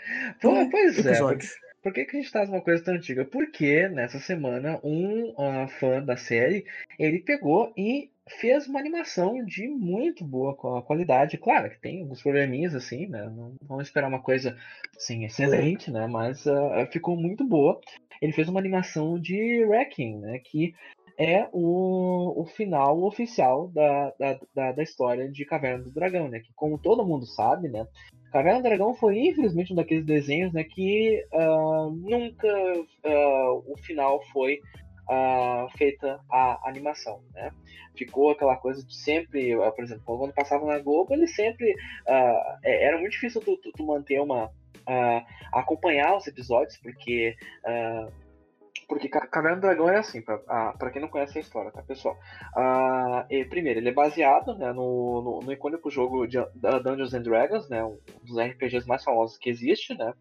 Pô, pois é, episódio? é. Por que, que a gente traz uma coisa tão antiga? Porque nessa semana um uh, fã da série ele pegou e fez uma animação de muito boa qualidade. Claro que tem alguns probleminhas assim, né? Não vamos esperar uma coisa assim excelente, né? Mas uh, ficou muito boa. Ele fez uma animação de Wrecking, né? Que é o, o final oficial da, da, da, da, história de Caverna do Dragão, né? Que como todo mundo sabe, né? Caverna do Dragão foi infelizmente um daqueles desenhos, né? Que uh, nunca uh, o final foi uh, feita a animação, né? Ficou aquela coisa de sempre, por exemplo, quando passava na Globo, ele sempre era muito difícil tu, tu, tu manter uma acompanhar os episódios porque porque Caverna do Dragão é assim, pra quem não conhece a história, tá, pessoal? Ah, e, primeiro, ele é baseado né, no, no, no, icônico jogo de Dungeons and Dragons, né, um dos RPGs mais famosos que existe, né?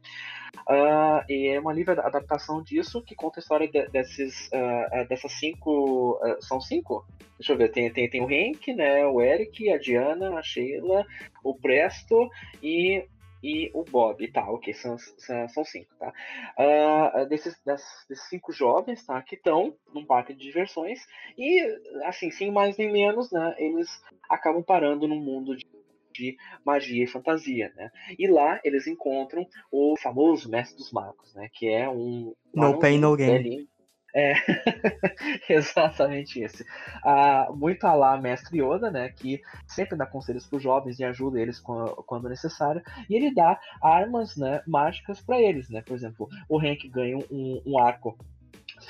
Uh, e é uma livre adaptação disso que conta a história de, desses, uh, dessas cinco. Uh, são cinco? Deixa eu ver, tem, tem, tem o Henk, né? O Eric, a Diana, a Sheila, o Presto e e o Bob, tá, ok, são, são cinco, tá? Uh, desses, desses cinco jovens, tá, que estão num parque de diversões e, assim, sem mais nem menos, né, eles acabam parando num mundo de, de magia e fantasia, né? E lá eles encontram o famoso Mestre dos Magos, né, que é um... No pain, no gain. É, exatamente esse. Ah, muito a lá Mestre Yoda, né, que sempre dá conselhos para os jovens e ajuda eles quando necessário, e ele dá armas né, mágicas para eles, né? Por exemplo, o Hank ganha um, um arco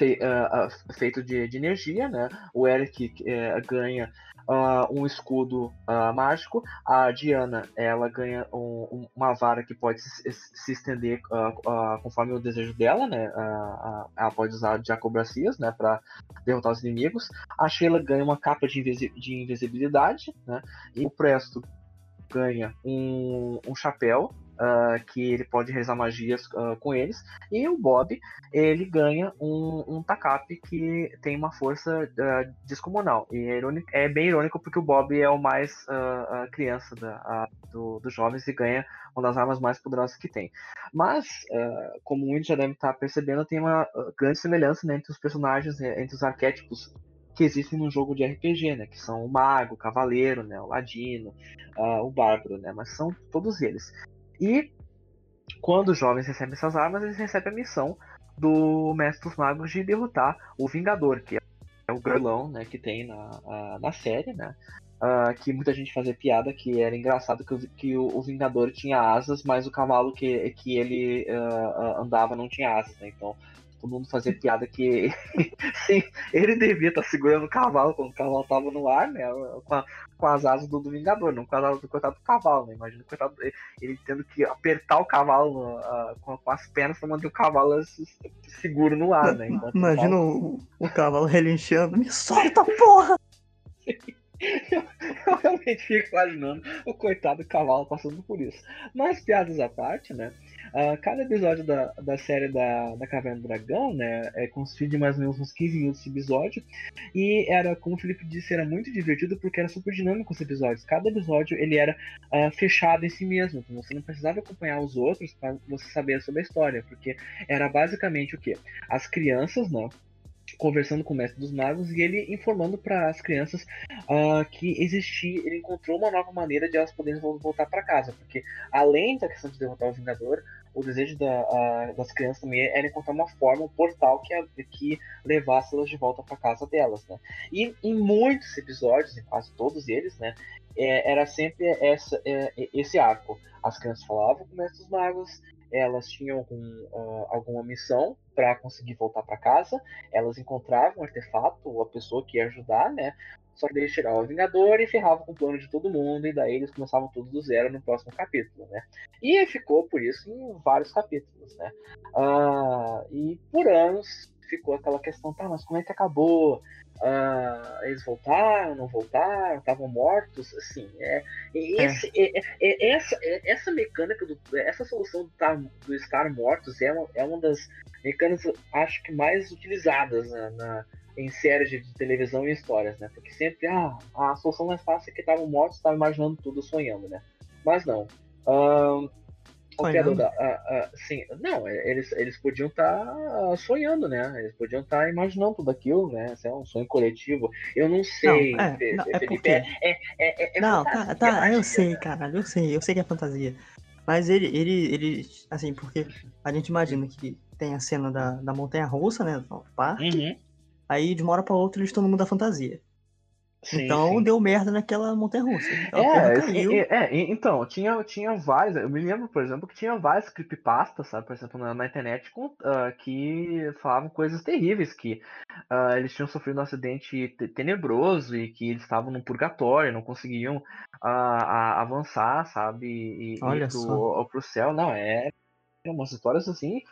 uh, uh, feito de, de, energia, né? O Eric uh, ganha uh, um escudo uh, mágico. A Diana, ela ganha um, uma vara que pode se, se estender uh, conforme o desejo dela, né? ela pode usar de acobracias, né? Para derrotar os inimigos. A Sheila ganha uma capa de, invisi de invisibilidade, né? E o Presto ganha um, um chapéu uh, que ele pode realizar magias uh, com eles. E o Bob, ele ganha um, um Takap que tem uma força uh, descomunal. E é, irônico, é, bem irônico porque o Bob é o mais criança da, do, dos jovens e ganha uma das armas mais poderosas que tem. Mas, como muitos já devem estar percebendo, tem uma grande semelhança né, entre os personagens, né, entre os arquétipos que existem no jogo de RPG, né? Que são o mago, o cavaleiro, né? O ladino, uh, o bárbaro, né? Mas são todos eles. E quando os jovens recebem essas armas, eles recebem a missão do Mestre dos Magos de derrotar o Vingador, que é o grelão né, que tem na, na série, né? Uh, que muita gente fazia piada que era engraçado que o, que o, o Vingador tinha asas, mas o cavalo que, que ele uh, andava não tinha asas, né? Então todo mundo fazia piada que sim, ele devia estar segurando o cavalo quando o cavalo estava no ar, né? Com, a, com, as asas do, do, Vingador, não com as asas do coitado do cavalo, né? Imagina o coitado, ele tendo que apertar o cavalo uh, com, com, as pernas para manter o cavalo seguro no ar, né? Enquanto Imagina o, o, cavalo relinchando, me solta, porra! Eu, eu, realmente fico imaginando o coitado do cavalo passando por isso. Mas piadas à parte, né? Uh, cada episódio da, da série da, da Caverna do Dragão, né, é consistido de mais ou menos uns 15 minutos de episódio. E era, como o Felipe disse, era muito divertido porque era super dinâmico os episódios. Cada episódio ele era uh, fechado em si mesmo. Então você não precisava acompanhar os outros para você saber sobre a história. Porque era basicamente o que? As crianças, né? conversando com o mestre dos magos e ele informando para as crianças uh, que existia, ele encontrou uma nova maneira de elas poderem voltar para casa, porque além da questão de derrotar o Vingador, o desejo da, a, das crianças também era encontrar uma forma, um portal que, que levasse elas de volta para casa delas, né? E em muitos episódios, em quase todos eles, né, é, era sempre essa, é, esse arco. As crianças falavam com o Mestre dos Magos, elas tinham algum, uh, alguma missão para conseguir voltar para casa, elas encontravam artefato ou a pessoa que ia ajudar, né? Só que eles tiravam o Vingador e ferravam com o plano de todo mundo, e daí eles começavam tudo do zero no próximo capítulo, né? E ficou por isso em vários capítulos, né? Uh, e por anos ficou aquela questão, tá, mas como é que acabou? Uh, eles voltaram, não voltaram, estavam mortos, assim, é, esse, é. É, é, essa, é, essa mecânica, do, essa solução do, tá, do estar mortos é uma, é uma das mecânicas, acho que mais utilizadas na, na em séries de televisão e histórias, né? Porque sempre, ah, a solução mais fácil é que estavam mortos, estavam imaginando tudo, sonhando, né? Mas não. Um, o criador da, uh, uh, sim, não, é, eles, eles podiam estar tá sonhando, né? Eles podiam estar tá imaginando tudo aquilo, né? Isso é um sonho coletivo. Eu não sei, não, é, não, é Felipe. É, é, é, é não, tá, tá, eu sei, caralho, eu sei, eu sei que é fantasia. Mas ele, ele, ele, assim, porque a gente imagina que tem a cena da, da montanha russa, né? Do parque. Uhum. Aí, de uma hora pra outra, eles estão no mundo da fantasia. Sim, então sim. deu merda naquela montanha russa. É, é, é, então, tinha, tinha vários. Eu me lembro, por exemplo, que tinha vários creepypastas, sabe, por exemplo, na, na internet com, uh, que falavam coisas terríveis, que uh, eles tinham sofrido um acidente tenebroso e que eles estavam no purgatório, não conseguiam uh, avançar, sabe, e, Olha ir pro, pro céu. Não, é umas histórias assim,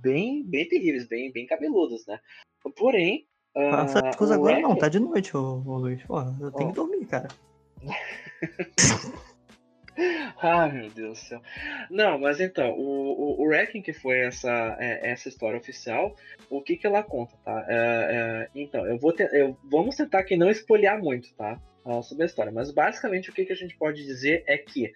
bem, bem terríveis, bem, bem cabeludas, né? Porém, Faça as coisas agora não, tá de noite, ô, ô Luiz. Porra, eu tenho oh. que dormir, cara. Ai, meu Deus do céu. Não, mas então, o, o, o Wrecking, que foi essa, é, essa história oficial, o que que ela conta, tá? É, é, então, eu vou ter, eu, vamos tentar aqui não espolhar muito, tá? Sobre a história, mas basicamente o que, que a gente pode dizer é que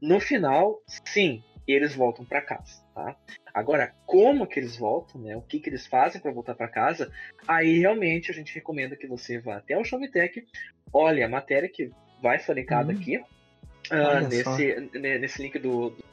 no final, sim, eles voltam para casa, tá? Agora, como que eles voltam, né? O que que eles fazem para voltar para casa? Aí realmente a gente recomenda que você vá até o Showmetech, olhe a matéria que vai ser linkada uhum. aqui uh, nesse, nesse link do, do,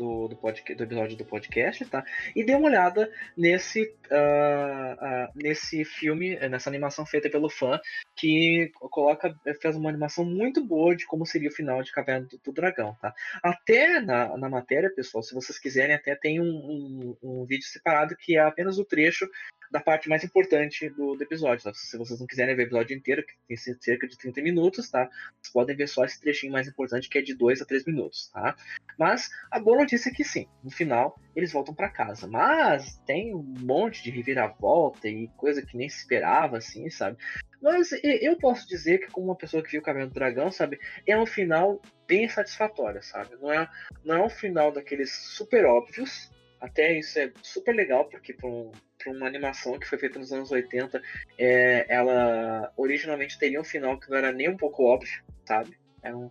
do, podcast, do episódio do podcast, tá? E dê uma olhada nesse, uh, uh, nesse filme, nessa animação feita pelo fã, que coloca, fez uma animação muito boa de como seria o final de Caverna do, do Dragão, tá? Até na, na matéria, pessoal, se vocês quiserem, até tem um, um, um vídeo separado que é apenas o trecho da parte mais importante do, do episódio. Tá? Se vocês não quiserem ver o episódio inteiro, que tem cerca de 30 minutos, tá? Vocês podem ver só esse trechinho mais importante, que é de 2 a 3 minutos, tá? Mas a boa notícia é que sim, no final eles voltam para casa. Mas tem um monte de reviravolta e coisa que nem se esperava, assim, sabe? Mas eu posso dizer que, como uma pessoa que viu o Caminho do Dragão, sabe, é um final bem satisfatório, sabe? Não é, não é um final daqueles super óbvios. Até isso é super legal, porque para um, para uma animação que foi feita nos anos 80, é, ela originalmente teria um final que não era nem um pouco óbvio, sabe? Era um,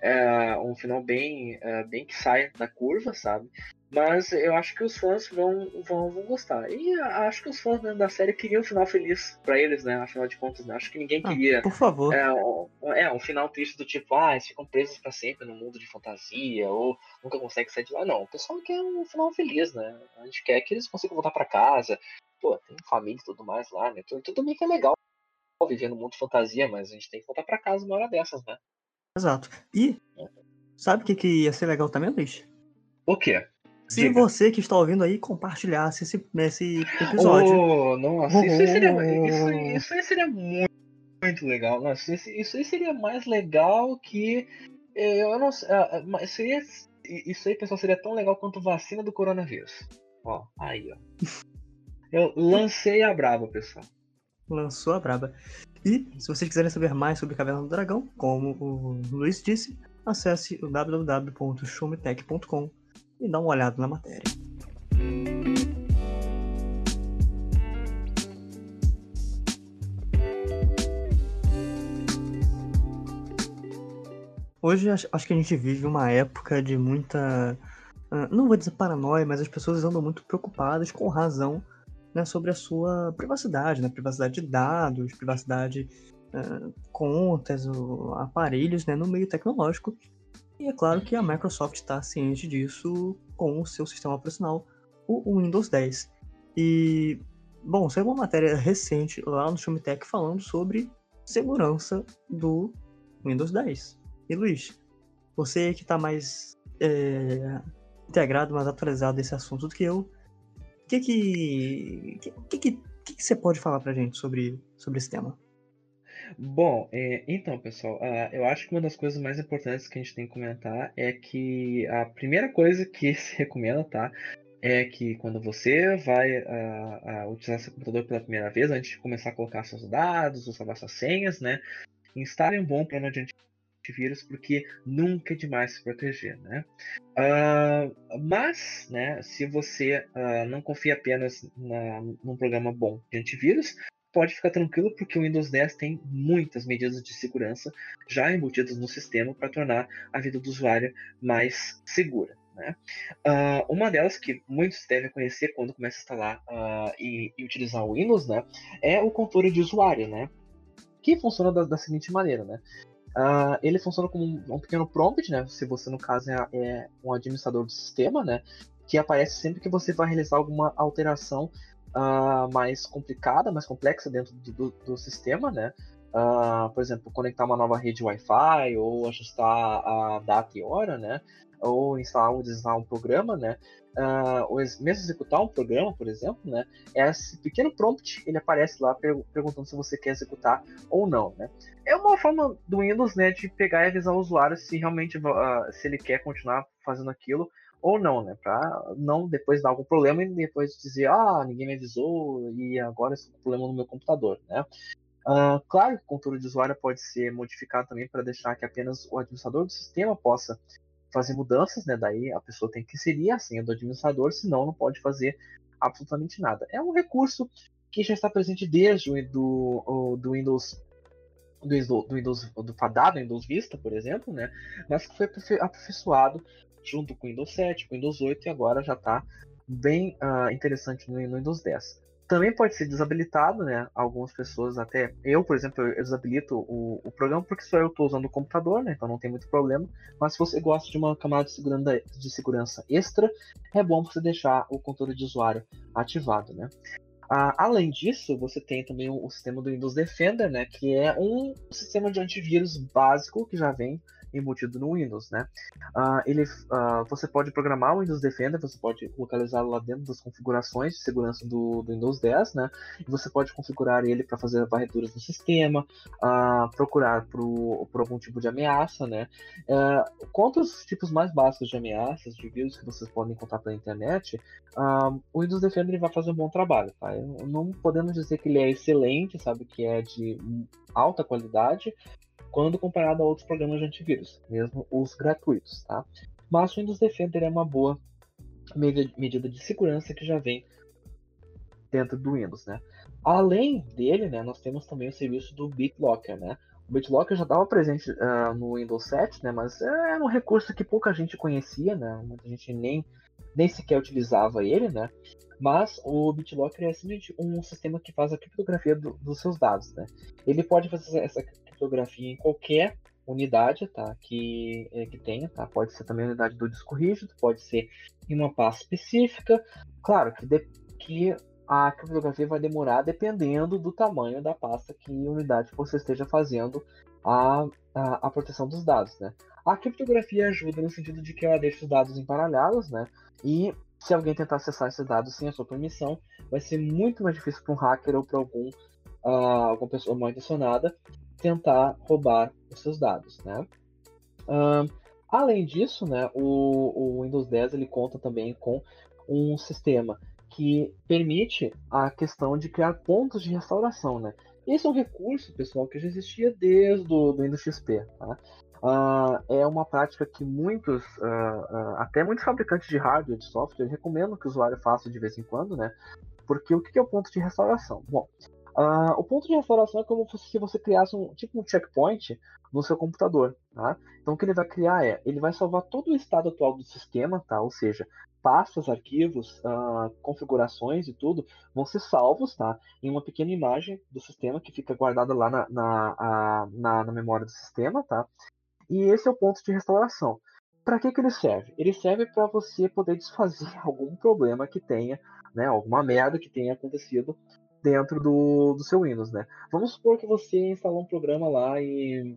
é, um final bem, é, bem que sai da curva, sabe? Mas eu acho que os fãs vão, vão, vão gostar. E acho que os fãs né, da série queriam um final feliz para eles, né? Afinal de contas, né? Acho que ninguém ah, queria. Ah, por favor. É um, é, um final triste do tipo, ah, eles ficam presos para sempre no mundo de fantasia, ou nunca conseguem sair de lá. Não, o pessoal quer um final feliz, né? A gente quer que eles consigam voltar para casa. Pô, tem família e tudo mais lá, né? Tudo, tudo bem que é legal viver no mundo de fantasia, mas a gente tem que voltar para casa uma hora dessas, né? Exato. E é. sabe o que, que ia ser legal também, Luiz? O quê? Se Diga. você que está ouvindo aí compartilhasse esse, esse episódio. Oh, nossa, isso, aí seria, isso, isso aí seria muito, muito legal. Nossa, isso, isso aí seria mais legal que. Eh, eu não sei. Ah, ah, seria, isso aí, pessoal, seria tão legal quanto vacina do coronavírus. Ó, aí, ó. Eu lancei a braba, pessoal. Lançou a braba. E, se vocês quiserem saber mais sobre Caverna do Dragão, como o Luiz disse, acesse o www.shumitech.com e dá uma olhada na matéria. Hoje acho que a gente vive uma época de muita. Ah, não vou dizer paranoia, mas as pessoas andam muito preocupadas, com razão, né, sobre a sua privacidade, né? Privacidade de dados, privacidade uh, contas, aparelhos, né, no meio tecnológico. E é claro que a Microsoft está ciente disso com o seu sistema operacional, o Windows 10. E, bom, saiu uma matéria recente lá no Shumitech falando sobre segurança do Windows 10. E Luiz, você que está mais é, integrado, mais atualizado desse assunto do que eu, o que que, que, que, que, que você pode falar pra gente sobre, sobre esse tema? Bom, é, então, pessoal, uh, eu acho que uma das coisas mais importantes que a gente tem que comentar é que a primeira coisa que se recomenda, tá? É que quando você vai uh, utilizar seu computador pela primeira vez, antes de começar a colocar seus dados, usar suas senhas, né? Instale um bom plano de antivírus, porque nunca é demais se proteger, né? Uh, mas, né, se você não confia apenas na, num programa bom de antivírus, pode ficar tranquilo porque o Windows 10 tem muitas medidas de segurança já embutidas no sistema para tornar a vida do usuário mais segura. Né? Uh, uma delas que muitos devem conhecer quando começa a instalar uh, e, e, utilizar o Windows né, é o controle de usuário, né, que funciona da, da seguinte maneira. Né? Uh, ele funciona como um, um, pequeno prompt, né, se você no caso é, é um administrador do sistema, né, que aparece sempre que você vai realizar alguma alteração uh, mais complicada, mais complexa dentro do, do sistema, né? Uh, por exemplo, conectar uma nova rede Wi-Fi ou ajustar a data e hora, né? Ou instalar ou desinstalar um programa, né? Uh, ou mesmo executar um programa, por exemplo, né? Esse pequeno prompt ele aparece lá perguntando se você quer executar ou não, né? É uma forma do Windows, né, de pegar e avisar o usuário se realmente uh, se ele quer continuar fazendo aquilo ou não, né? Para não depois dar algum problema e depois dizer, ah, ninguém me avisou e agora esse problema no meu computador, né? Uh, claro que o controle de usuário pode ser modificado também para deixar que apenas o administrador do sistema possa fazer mudanças, né? Daí a pessoa tem que inserir a senha do administrador, senão não pode fazer absolutamente nada. É um recurso que já está presente desde o do, do Windows do do Windows do fadado Windows Vista, por exemplo, né? Mas que foi aperfeiçoado junto com o Windows 7, com o Windows 8 e agora já está bem uh, interessante no, no, Windows 10. Também pode ser desabilitado, né? Algumas pessoas, até eu, por exemplo, eu desabilito o, o programa porque só eu estou usando o computador, né? Então não tem muito problema. Mas se você gosta de uma camada de segurança, de segurança extra, é bom você deixar o controle de usuário ativado, né? Uh, além disso, você tem também o, o, sistema do Windows Defender, né, que é um sistema de antivírus básico que já vem embutido no Windows, né? Uh, ele, uh, você pode programar o Windows Defender, você pode localizá-lo lá dentro das configurações de segurança do, do Windows 10, né? E você pode configurar ele para fazer varreduras no sistema, uh, procurar por, por algum tipo de ameaça, né? Uh, quanto aos tipos mais básicos de ameaças, de vírus que vocês podem encontrar pela internet, o Windows Defender vai fazer um bom trabalho, tá? Não podemos dizer que ele é excelente, sabe? Que é de alta qualidade, quando comparado a outros programas de antivírus, mesmo os gratuitos, tá? Mas o Windows Defender é uma boa medida de segurança que já vem dentro do Windows, né? Além dele, né, nós temos também o serviço do BitLocker, né? O BitLocker já estava presente uh, no Windows 7, né? Mas era um recurso que pouca gente conhecia, né? Muita gente nem, nem sequer utilizava ele, né? Mas o BitLocker é simplesmente um sistema que faz a criptografia do, dos seus dados, né? Ele pode fazer essa criptografia em qualquer unidade, tá? Que, é, que tenha, tá? Pode ser também a unidade do disco rígido, pode ser em uma pasta específica. Claro que, de, que a criptografia vai demorar dependendo do tamanho da pasta que unidade você esteja fazendo a, a, a, proteção dos dados, né? A criptografia ajuda no sentido de que ela deixa os dados emparelhados, né? E se alguém tentar acessar esses dados sem a sua permissão, vai ser muito mais difícil para um hacker ou para algum uh, alguma pessoa mal intencionada tentar roubar os seus dados, né? Uh, além disso, né, o, o, Windows 10 ele conta também com um sistema que permite a questão de criar pontos de restauração, né? Esse é um recurso, pessoal, que já existia desde o do Windows XP, tá? Uh, é uma prática que muitos, uh, uh, até muitos fabricantes de hardware, de software, recomendam que o usuário faça de vez em quando, né? Porque o que é o ponto de restauração? Bom, o ponto de restauração é como se você criasse um tipo um checkpoint no seu computador, tá? Então o que ele vai criar é, ele vai salvar todo o estado atual do sistema, tá? Ou seja, pastas, arquivos, configurações e tudo vão ser salvos, tá? Em uma pequena imagem do sistema que fica guardada lá na, na, na, na memória do sistema, tá? E esse é o ponto de restauração. Para que, que ele serve? Ele serve para você poder desfazer algum problema que tenha, né, alguma merda que tenha acontecido dentro do, do seu Windows, né? Vamos supor que você instalou um programa lá e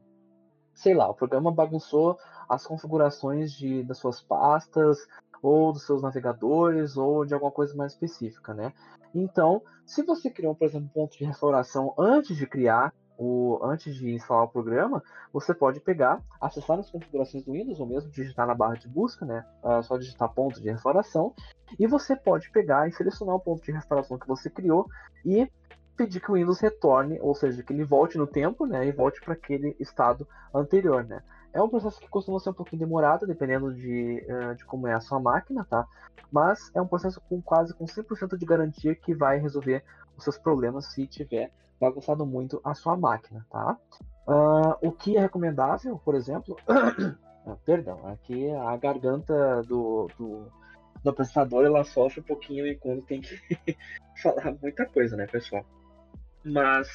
sei lá, o programa bagunçou as configurações de, das suas pastas, ou dos seus navegadores, ou de alguma coisa mais específica, né? Então, se você criou, por exemplo, um ponto de restauração antes de criar, o, antes de instalar o programa, você pode pegar, acessar as configurações do Windows, ou mesmo digitar na barra de busca, né? Uh, só digitar ponto de restauração, e você pode pegar e selecionar o ponto de restauração que você criou e pedir que o Windows retorne, ou seja, que ele volte no tempo, né, e volte para aquele estado anterior, né. É um processo que costuma ser um pouquinho demorado, dependendo de, uh, de como é a sua máquina, tá? Mas é um processo com quase com 100% de garantia que vai resolver os seus problemas se tiver bagunçado muito a sua máquina, tá? Uh, o que é recomendável, por exemplo, ah, perdão, aqui a garganta do, do, do apresentador ela sofre um pouquinho enquanto tem que falar muita coisa, né, pessoal? Mas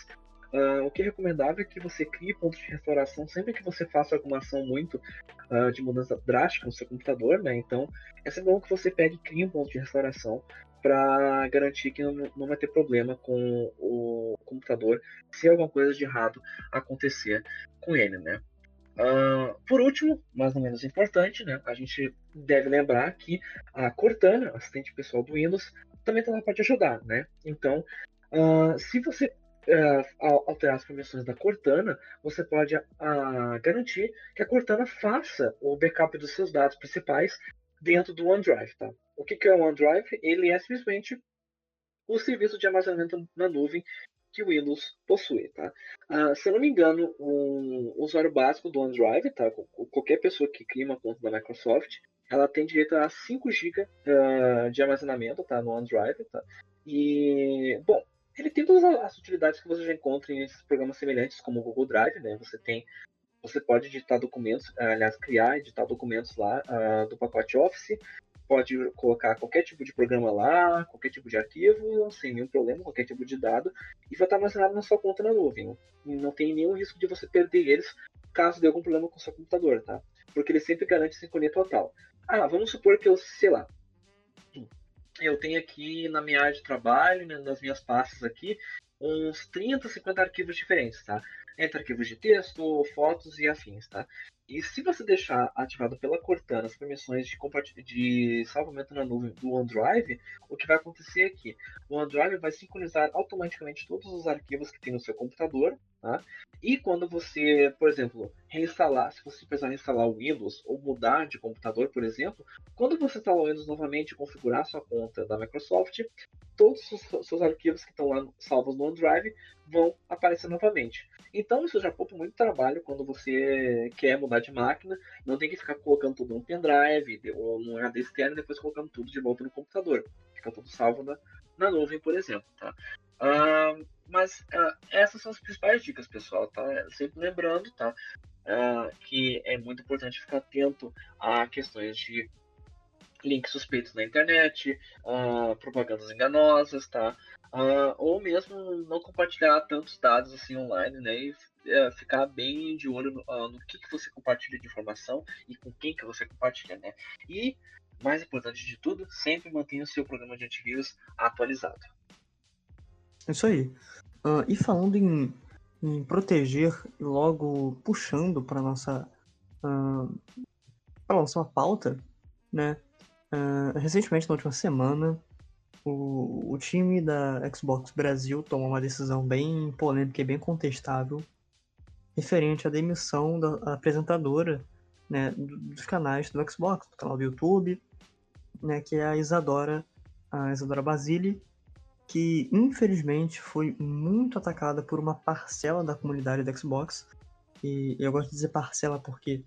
uh, o que é recomendável é que você crie pontos de restauração sempre que você faça alguma ação muito uh, de mudança drástica no seu computador, né? Então é sempre bom que você pegue e crie um ponto de restauração para garantir que não, vai ter problema com o computador se alguma coisa de errado acontecer com ele, né? Uh, por último, mas não menos importante, né, a gente deve lembrar que a Cortana, assistente pessoal do Windows, também está lá para te ajudar, né? Então, Uh, se você uh, alterar as permissões da Cortana, você pode uh, garantir que a Cortana faça o backup dos seus dados principais dentro do OneDrive. Tá? O que, que é o OneDrive? Ele é simplesmente o serviço de armazenamento na nuvem que o Windows possui, tá? Uh, se eu não me engano, um usuário básico do OneDrive, tá? Qualquer pessoa que cria uma conta da Microsoft, ela tem direito a 5 GB uh, de armazenamento, tá? No OneDrive, tá? E, bom, ele tem todas as utilidades que você já encontra em esses programas semelhantes, como o Google Drive, né? Você tem, você pode editar documentos, aliás, criar, editar documentos lá uh, do pacote Office, pode colocar qualquer tipo de programa lá, qualquer tipo de arquivo, sem nenhum problema, qualquer tipo de dado, e vai estar armazenado na sua conta na nuvem. Não tem nenhum risco de você perder eles caso dê algum problema com o seu computador, tá? Porque ele sempre garante sincronia total. Ah, vamos supor que eu, sei lá, eu tenho aqui na minha área de trabalho, né, nas minhas pastas aqui, uns 30, 50 arquivos diferentes, tá? Entre arquivos de texto, fotos e afins, tá? E se você deixar ativado pela Cortana as permissões de, de salvamento na nuvem do OneDrive, o que vai acontecer é que o OneDrive vai sincronizar automaticamente todos os arquivos que tem no seu computador, tá? E quando você, por exemplo, reinstalar, se você precisar reinstalar o Windows ou mudar de computador, por exemplo, quando você instalar o Windows novamente e configurar sua conta da Microsoft, todos os seus arquivos que estão lá salvos no OneDrive vão aparecer novamente. Então isso já poupa muito trabalho quando você quer mudar de máquina, não tem que ficar colocando tudo num pendrive ou num HD externo e depois colocando tudo de volta no computador. Fica tudo salvo na, na nuvem, por exemplo. Tá? Uh, mas uh, essas são as principais dicas, pessoal. Tá? Sempre lembrando tá? Uh, que é muito importante ficar atento a questões de links suspeitos na internet, propagandas enganosas, tá? Ou mesmo não compartilhar tantos dados assim online, né? E uh, ficar bem de olho no, no, que, que você compartilha de informação e com quem que você compartilha, né? E, mais importante de tudo, sempre mantenha o seu programa de antivírus atualizado. Isso aí. e falando em, em proteger logo puxando para nossa para nossa pauta, né? Uh, recentemente, na última semana, o, o time da Xbox Brasil tomou uma decisão bem polêmica e bem contestável referente à demissão da apresentadora né, dos canais do Xbox, do canal do YouTube, né, que é a Isadora, a Isadora Basile, que infelizmente foi muito atacada por uma parcela da comunidade da Xbox. E eu gosto de dizer parcela porque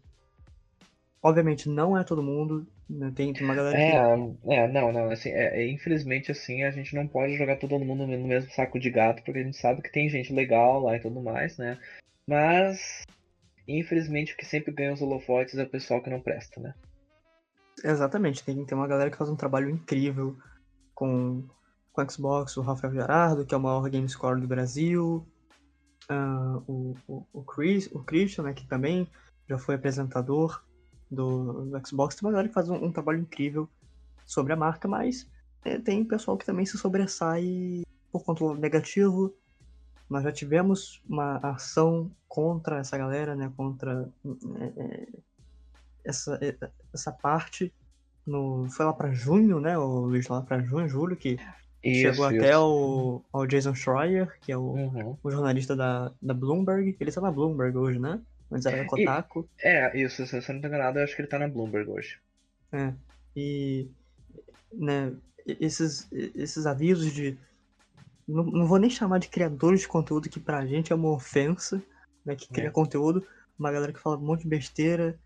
Obviamente, não é todo mundo, né? tem, tem uma galera é, que... É, não, não, assim, é, é, infelizmente, assim, a gente não pode jogar todo mundo no mesmo saco de gato, porque a gente sabe que tem gente legal lá e tudo mais, né? Mas, infelizmente, o que sempre ganha os holofotes é o pessoal que não presta, né? Exatamente, tem, tem uma galera que faz um trabalho incrível com, com o Xbox, o Rafael Gerardo, que é o maior game score do Brasil, uh, o, o, o, Chris, o Christian, né, que também já foi apresentador do, do Xbox. Tem uma galera que faz um, um trabalho incrível sobre a marca, mas é, tem pessoal que também se sobressai por conta negativo. Nós já tivemos uma ação contra essa galera, né? Contra é, é essa, é, essa parte. No, foi lá para junho, né? O Luiz lá para junho, julho, que isso, chegou isso. até o, ao Jason Schreier, que é o, uhum. o jornalista da, da Bloomberg. Ele está na Bloomberg hoje, né? Mas era Kotaku. E, é, isso, se você não tá enganado, eu acho que ele tá na Bloomberg hoje. É. E né, esses, esses avisos de. Não, não vou nem chamar de criadores de conteúdo, que pra gente é uma ofensa, né? Que cria é. conteúdo, uma galera que fala um monte de besteira.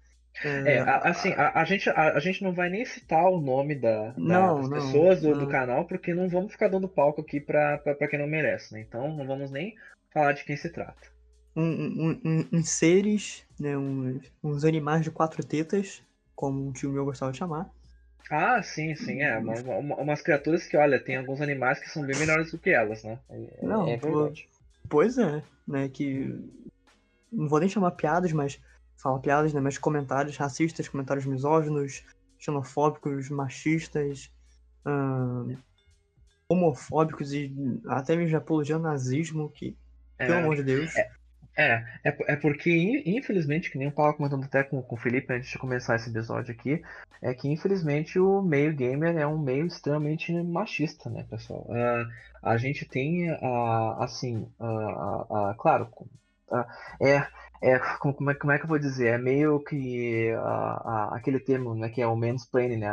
É, é assim, a, a, gente, a, a, gente não vai nem citar o nome da, da não, das não, pessoas do, não. do, canal, porque não vamos ficar dando palco aqui pra quem não merece, né? Então não vamos nem falar de quem se trata um, um, um, seres, né, uns, uns animais de quatro tetas, como um tio meu gostava de chamar. Ah, sim, sim, é. Uma, uma, umas criaturas que, olha, tem alguns animais que são bem melhores do que elas, né? É, não, é verdade. Pois é, né? Que. Não vou nem chamar piadas, mas. Fala piadas, né? Mas comentários racistas, comentários misóginos, xenofóbicos, machistas, hum, homofóbicos e até mesmo apologia ao nazismo, que, é, pelo amor de Deus. É, é, é, é porque, infelizmente, que nem eu estava comentando até com, com o Felipe antes de começar esse episódio aqui, é que infelizmente o meio gamer é um meio extremamente machista, né, pessoal? Uh, a gente tem, uh, assim, uh, claro, é, é como, é, como é que eu vou dizer? É meio que aquele termo, né, que é o mansplaining, né?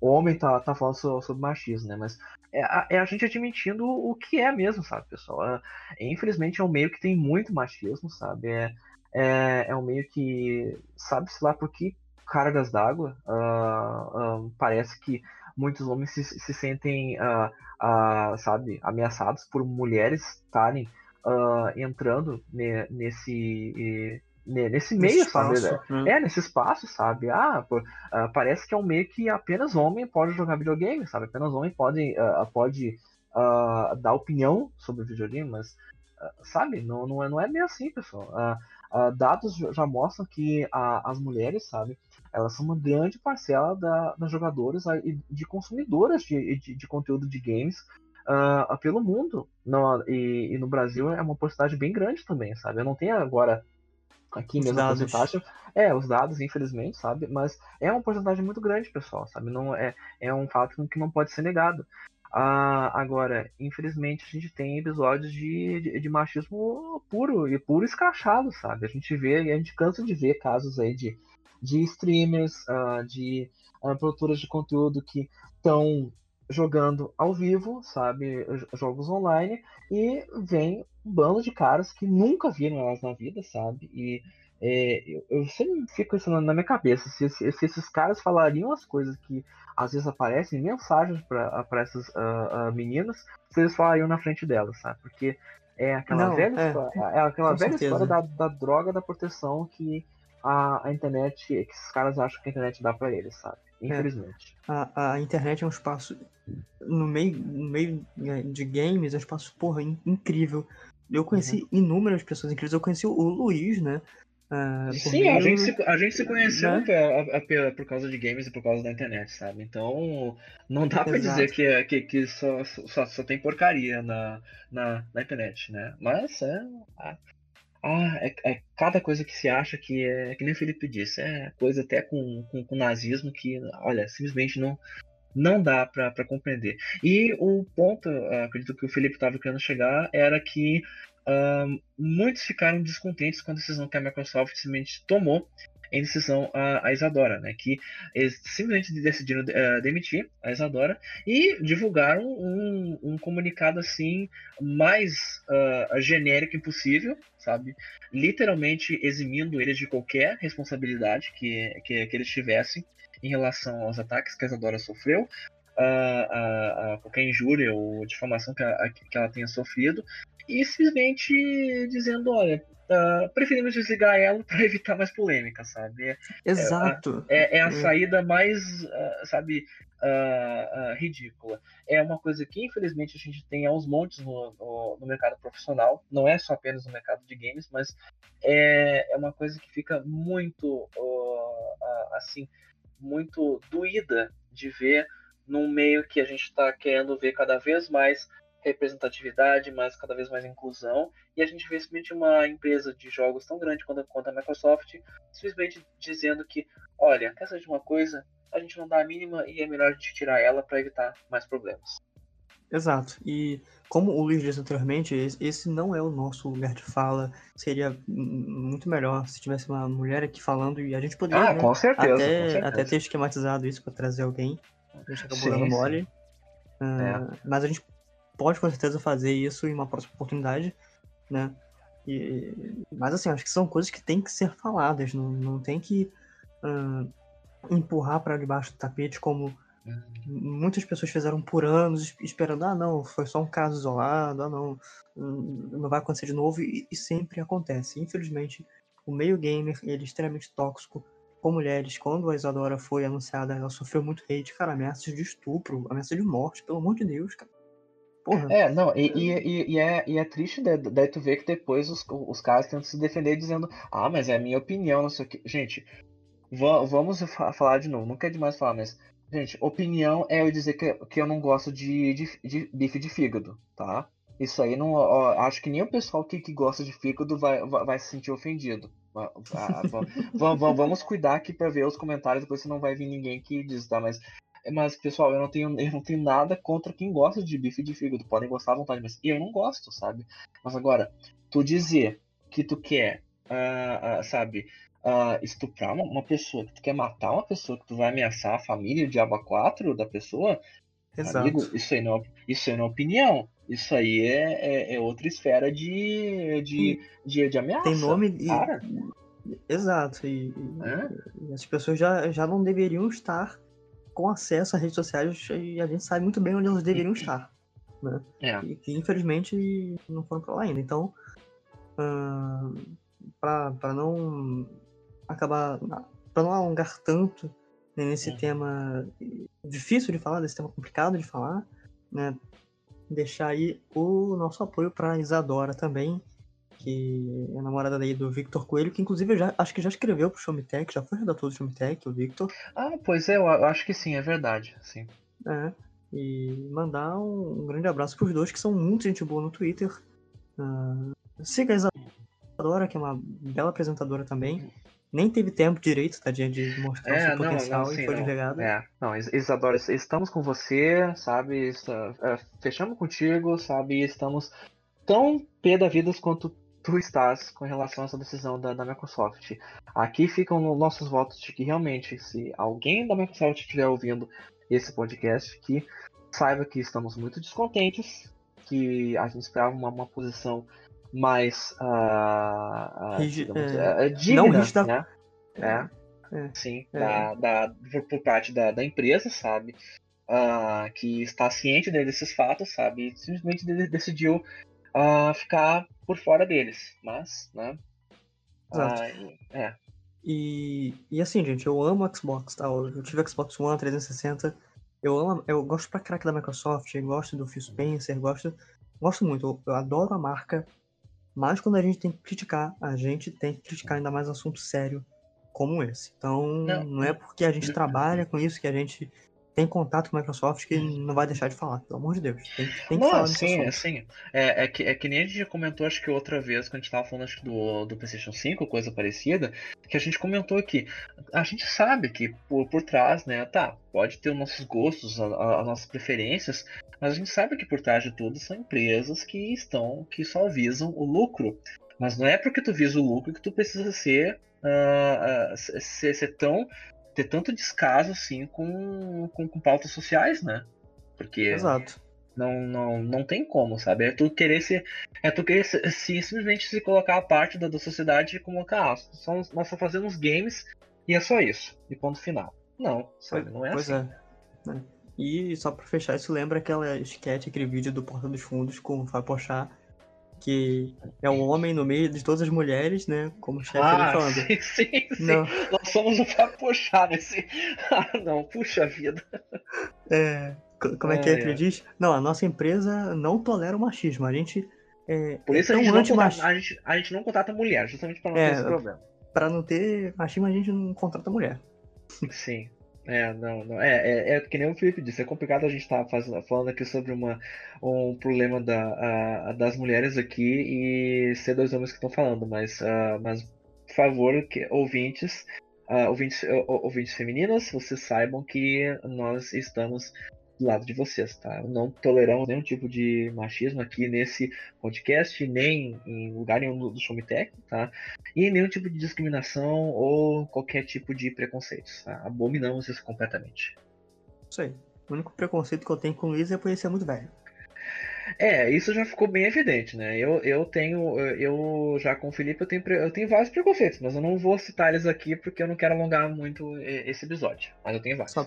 o homem tá, tá falando sobre, sobre machismo, né? Mas é a, é a, gente admitindo o que é mesmo, sabe, pessoal? Infelizmente é um meio que tem muito machismo, sabe? É, é, é um meio que, sabe-se lá por que cargas d'água, uh, uh, parece que muitos homens se, se sentem, uh, sabe, ameaçados por mulheres estarem entrando ne, nesse nesse meio, espaço, sabe? Né? É, nesse espaço, sabe? Ah, pô, uh, parece que é um meio que apenas homem pode jogar videogame, sabe? Apenas homem pode, uh, pode uh, dar opinião sobre videogame, mas, sabe? Não, não, é, não é bem assim, pessoal. dados já mostram que as mulheres, sabe? Elas são uma grande parcela da, das jogadoras e de consumidoras de, de, de conteúdo de games pelo mundo. No, e, e no Brasil é uma porcentagem bem grande também, sabe? Eu não tenho agora aqui os mesmo dados. a porcentagem. É, os dados, infelizmente, sabe? Mas é uma porcentagem muito grande, pessoal, sabe? Não é, é um fato que não pode ser negado. Ah, agora, infelizmente, a gente tem episódios de, de, de, machismo puro e puro escrachado, sabe? A gente vê e a gente cansa de ver casos aí de, de streamers, uh, de uh, produtoras de conteúdo que estão jogando ao vivo, sabe, jogos online, e vem um bando de caras que nunca viram elas na vida, sabe, e é, eu, eu, sempre fico pensando na minha cabeça se, se, se, esses caras falariam as coisas que às vezes aparecem mensagens para essas uh, uh, meninas, se eles falariam na frente delas, sabe? Porque é aquela Não, velha, é, história, é aquela velha história da, da, droga da proteção que a, a internet, que esses caras acham que a internet dá para eles, sabe? É. Infelizmente. É, a, a internet é um espaço. No meio, no meio de games, é um espaço, porra, incrível. Eu conheci uhum. inúmeras pessoas incríveis. Eu conheci o Luiz, né? Uh, Sim, meio... a, gente se, a gente se conheceu né? a, por causa de games e por causa da internet, sabe? Então, não dá pra dizer que, é, que, que só, só, só tem porcaria na, na, na internet, né? Mas é. Ah, é, é, cada coisa que se acha que é, que nem o Felipe disse, é coisa até com, com, com nazismo que, olha, simplesmente não, não dá para compreender. E o ponto, acredito que o Felipe estava querendo chegar, era que uh, muitos ficaram descontentes com a decisão que a Microsoft simplesmente tomou em decisão a, a Isadora, né? Que eles simplesmente decidiram uh, demitir a Isadora e divulgaram um, um comunicado assim mais uh, genérico impossível, sabe? Literalmente eximindo eles de qualquer responsabilidade que, que, que eles tivessem em relação aos ataques que a Isadora sofreu, a, a, a, qualquer injúria ou difamação que, a, que ela tenha sofrido, e simplesmente dizendo, olha, uh, preferimos desligar ela para evitar mais polêmica, sabe? É, Exato. É, é, é a saída mais, uh, sabe, uh, ridícula. É uma coisa que, infelizmente, a gente tem aos montes no, no, no, mercado profissional. Não é só apenas no mercado de games, mas é, é uma coisa que fica muito, assim, muito doída de ver num meio que a gente está querendo ver cada vez mais representatividade, mais cada vez mais inclusão, e a gente vê simplesmente uma empresa de jogos tão grande quanto, quanto a Microsoft simplesmente dizendo que, olha, quer saber de uma coisa? A gente não dá a mínima e é melhor a gente tirar ela para evitar mais problemas. Exato. E como o Luiz disse anteriormente, esse não é o nosso lugar de fala. Seria muito melhor se tivesse uma mulher aqui falando e a gente poderia ah, né, certeza, até, até ter esquematizado isso para trazer alguém. A gente acabou sim, dando mole. Uh, é. Mas a gente pode com certeza fazer isso em uma próxima oportunidade, né? E, mas assim, acho que são coisas que têm que ser faladas, não, não tem que uh, empurrar para debaixo do tapete como muitas pessoas fizeram por anos esperando, ah não, foi só um caso isolado, ah não, hum, não vai acontecer de novo, e, e sempre acontece. Infelizmente, o meio gamer ele é extremamente tóxico com mulheres. Quando a Isadora foi anunciada, ela sofreu muito hate, cara, ameaças de estupro, ameaças de morte, pelo amor de Deus, cara. Porra. É, não, e, e, e, é, e é triste daí, daí tu ver que depois os, os caras tentam se defender dizendo, ah, mas é a minha opinião, não sei o que. Gente, vamos falar de novo, não quer demais falar, mas, gente, opinião é eu dizer que, que eu não gosto de, de, de bife de fígado, tá? Isso aí não. Ó, acho que nem o pessoal que, que gosta de fígado vai, vai, vai se sentir ofendido. vamos, vamos cuidar aqui para ver os comentários, depois você não vai vir ninguém que diz, tá? Mas mas, pessoal, eu não tenho, eu não tenho nada contra quem gosta de bife de fígado. Podem gostar à vontade, mas eu não gosto, sabe? Mas agora, tu dizer que tu quer, uh, uh, sabe, uh, estuprar uma, uma, pessoa, que tu quer matar uma pessoa, que tu vai ameaçar a família, o diabo 4 da pessoa, Exato. amigo, isso aí não, isso aí não é opinião. Isso aí é, é, é outra esfera de, de, de, de, ameaça. Tem nome e... Cara. Exato. E, é? e as pessoas já, já não deveriam estar com acesso às redes sociais e a gente sabe muito bem onde elas deveriam estar. Né? É. E que infelizmente não foram para lá ainda. Então, uh, para não acabar. para não alongar tanto né, nesse é. tema difícil de falar, desse tema complicado de falar, né? Deixar aí o nosso apoio para Isadora também, que é namorada daí do Victor Coelho, que inclusive já, acho que já escreveu pro Showmetech, já foi redator do Showmetech, o Victor. Ah, pois é, eu acho que sim, é verdade, sim. É, e mandar um, um grande abraço pros dois, que são muito gente boa no Twitter. Uh, siga a Isadora, que é uma bela apresentadora também. Nem teve tempo direito, tadinha, de mostrar é, o seu não, potencial não, sim, e foi desligado. É, não, Isadora, estamos com você, sabe? Está, é, fechamos contigo, sabe? Estamos tão pé da vida quanto tu estás com relação a essa decisão da, da Microsoft. Aqui ficam nossos votos de que realmente, se alguém da Microsoft estiver ouvindo esse podcast, que saiba que estamos muito descontentes, que a gente esperava uma, uma posição mais uh, uh, digamos, é, uh, digna, não rígida. né? É, é, sim, é. Da, da, por parte da, da empresa, sabe? Uh, que está ciente desses fatos, sabe? E simplesmente decidiu uh, ficar por fora deles. Mas, né? Exato. Uh, é. E, e assim, gente, eu amo Xbox, tá? Eu tive Xbox One 360. Eu amo, eu gosto pra crack da Microsoft, gosto do Phil Spencer, gosto, gosto muito, eu, eu adoro a marca. Mas quando a gente tem que criticar, a gente tem que criticar ainda mais um assunto sério como esse. Então, não, não é porque a gente trabalha com isso que a gente tem contato com a Microsoft que não vai deixar de falar, pelo amor de Deus. Tem, tem que não, falar sim, é sim. É, é, que, é que nem a gente comentou, acho que outra vez, quando a gente tava falando acho, do, do PlayStation 5, coisa parecida, que a gente comentou aqui. A gente sabe que por, por trás, né, tá, pode ter os nossos gostos, as nossas preferências, mas a gente sabe que por trás de tudo são empresas que estão, que só visam o lucro. Mas não é porque tu visa o lucro que tu precisa ser, uh, uh, ser, ser tão ter tanto descaso assim com, com, com pautas sociais, né? Porque Exato. Não, não, não tem como, sabe? É tu querer se. É tu querer se, se simplesmente se colocar a parte da, da sociedade e colocar, ah, só, nós só fazemos games e é só isso. E ponto final. Não, sabe? Não é pois assim. É. é. E só pra fechar, isso lembra aquela sketch, aquele vídeo do Porta dos Fundos com o Fábio Pochá, que é um homem no meio de todas as mulheres, né? Como o chefe ah, falando. Sim, sim, sim. Não. Nós somos o pra puxar nesse. Ah, não, puxa vida. É. Como é que é, que ele diz? Não, a nossa empresa não tolera o machismo. A gente. É, Por isso é a, gente não contrata, a, gente, a gente não contrata mulher, justamente para não é, ter esse problema. Para não ter machismo, a gente não contrata mulher. Sim. É, não, não. É, é, é, que nem o Felipe disse, é complicado a gente estar tá falando aqui sobre uma, um problema da, a, das mulheres aqui e ser dois homens que estão falando, mas, uh, mas por favor, que, ouvintes, uh, ouvintes, ouvintes femininas, vocês saibam que nós estamos do lado de vocês, tá? Não toleramos nenhum tipo de machismo aqui nesse podcast, nem em lugar nenhum do Showmetech, tá? E nenhum tipo de discriminação ou qualquer tipo de preconceito, tá? Abominamos isso completamente. Isso aí. O único preconceito que eu tenho com o Luiz é por ele ser muito velho. É, isso já ficou bem evidente, né? Eu, eu tenho, eu já com o Felipe, eu tenho, eu tenho vários preconceitos, mas eu não vou citar eles aqui porque eu não quero alongar muito esse episódio. Mas eu tenho vários. Só,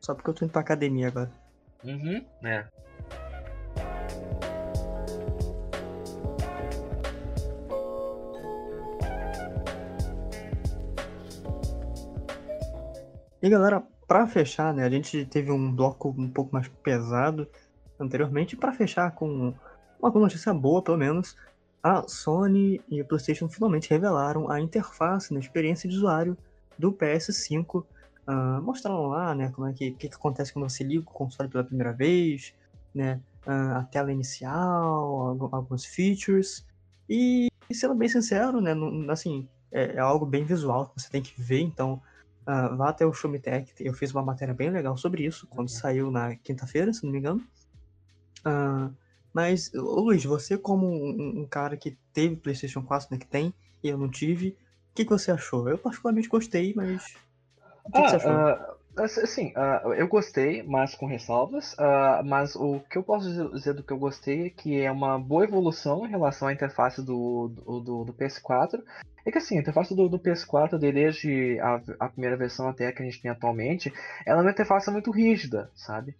só porque eu tô indo pra academia agora. Uhum, é. E galera, para fechar, né, a gente teve um bloco um pouco mais pesado anteriormente, para fechar com uma notícia boa, pelo menos, a Sony e a PlayStation finalmente revelaram a interface, na né, experiência de usuário do PS5 Uh, mostraram lá, né, como é que, que, que, acontece quando você liga o console pela primeira vez, né, uh, a tela inicial, alguns features, e, sendo bem sincero, né, não, assim, é, é, algo bem visual que você tem que ver, então uh, vá até o Show Me Tech, eu fiz uma matéria bem legal sobre isso, quando uhum. saiu na quinta-feira, se não me engano. mas, Luiz, você como um, um, cara que teve PlayStation 4, né, que tem, e eu não tive, o que, que você achou? Eu particularmente gostei, mas o que, ah, que você achou? Uh, assim, uh, eu gostei, mas com ressalvas. Uh, mas o que eu posso dizer do que eu gostei é que é uma boa evolução em relação à interface do, do, do, do PS4. É que assim, a interface do, do PS4, desde a, a, primeira versão até a que a gente tem atualmente, ela é uma interface muito rígida, sabe?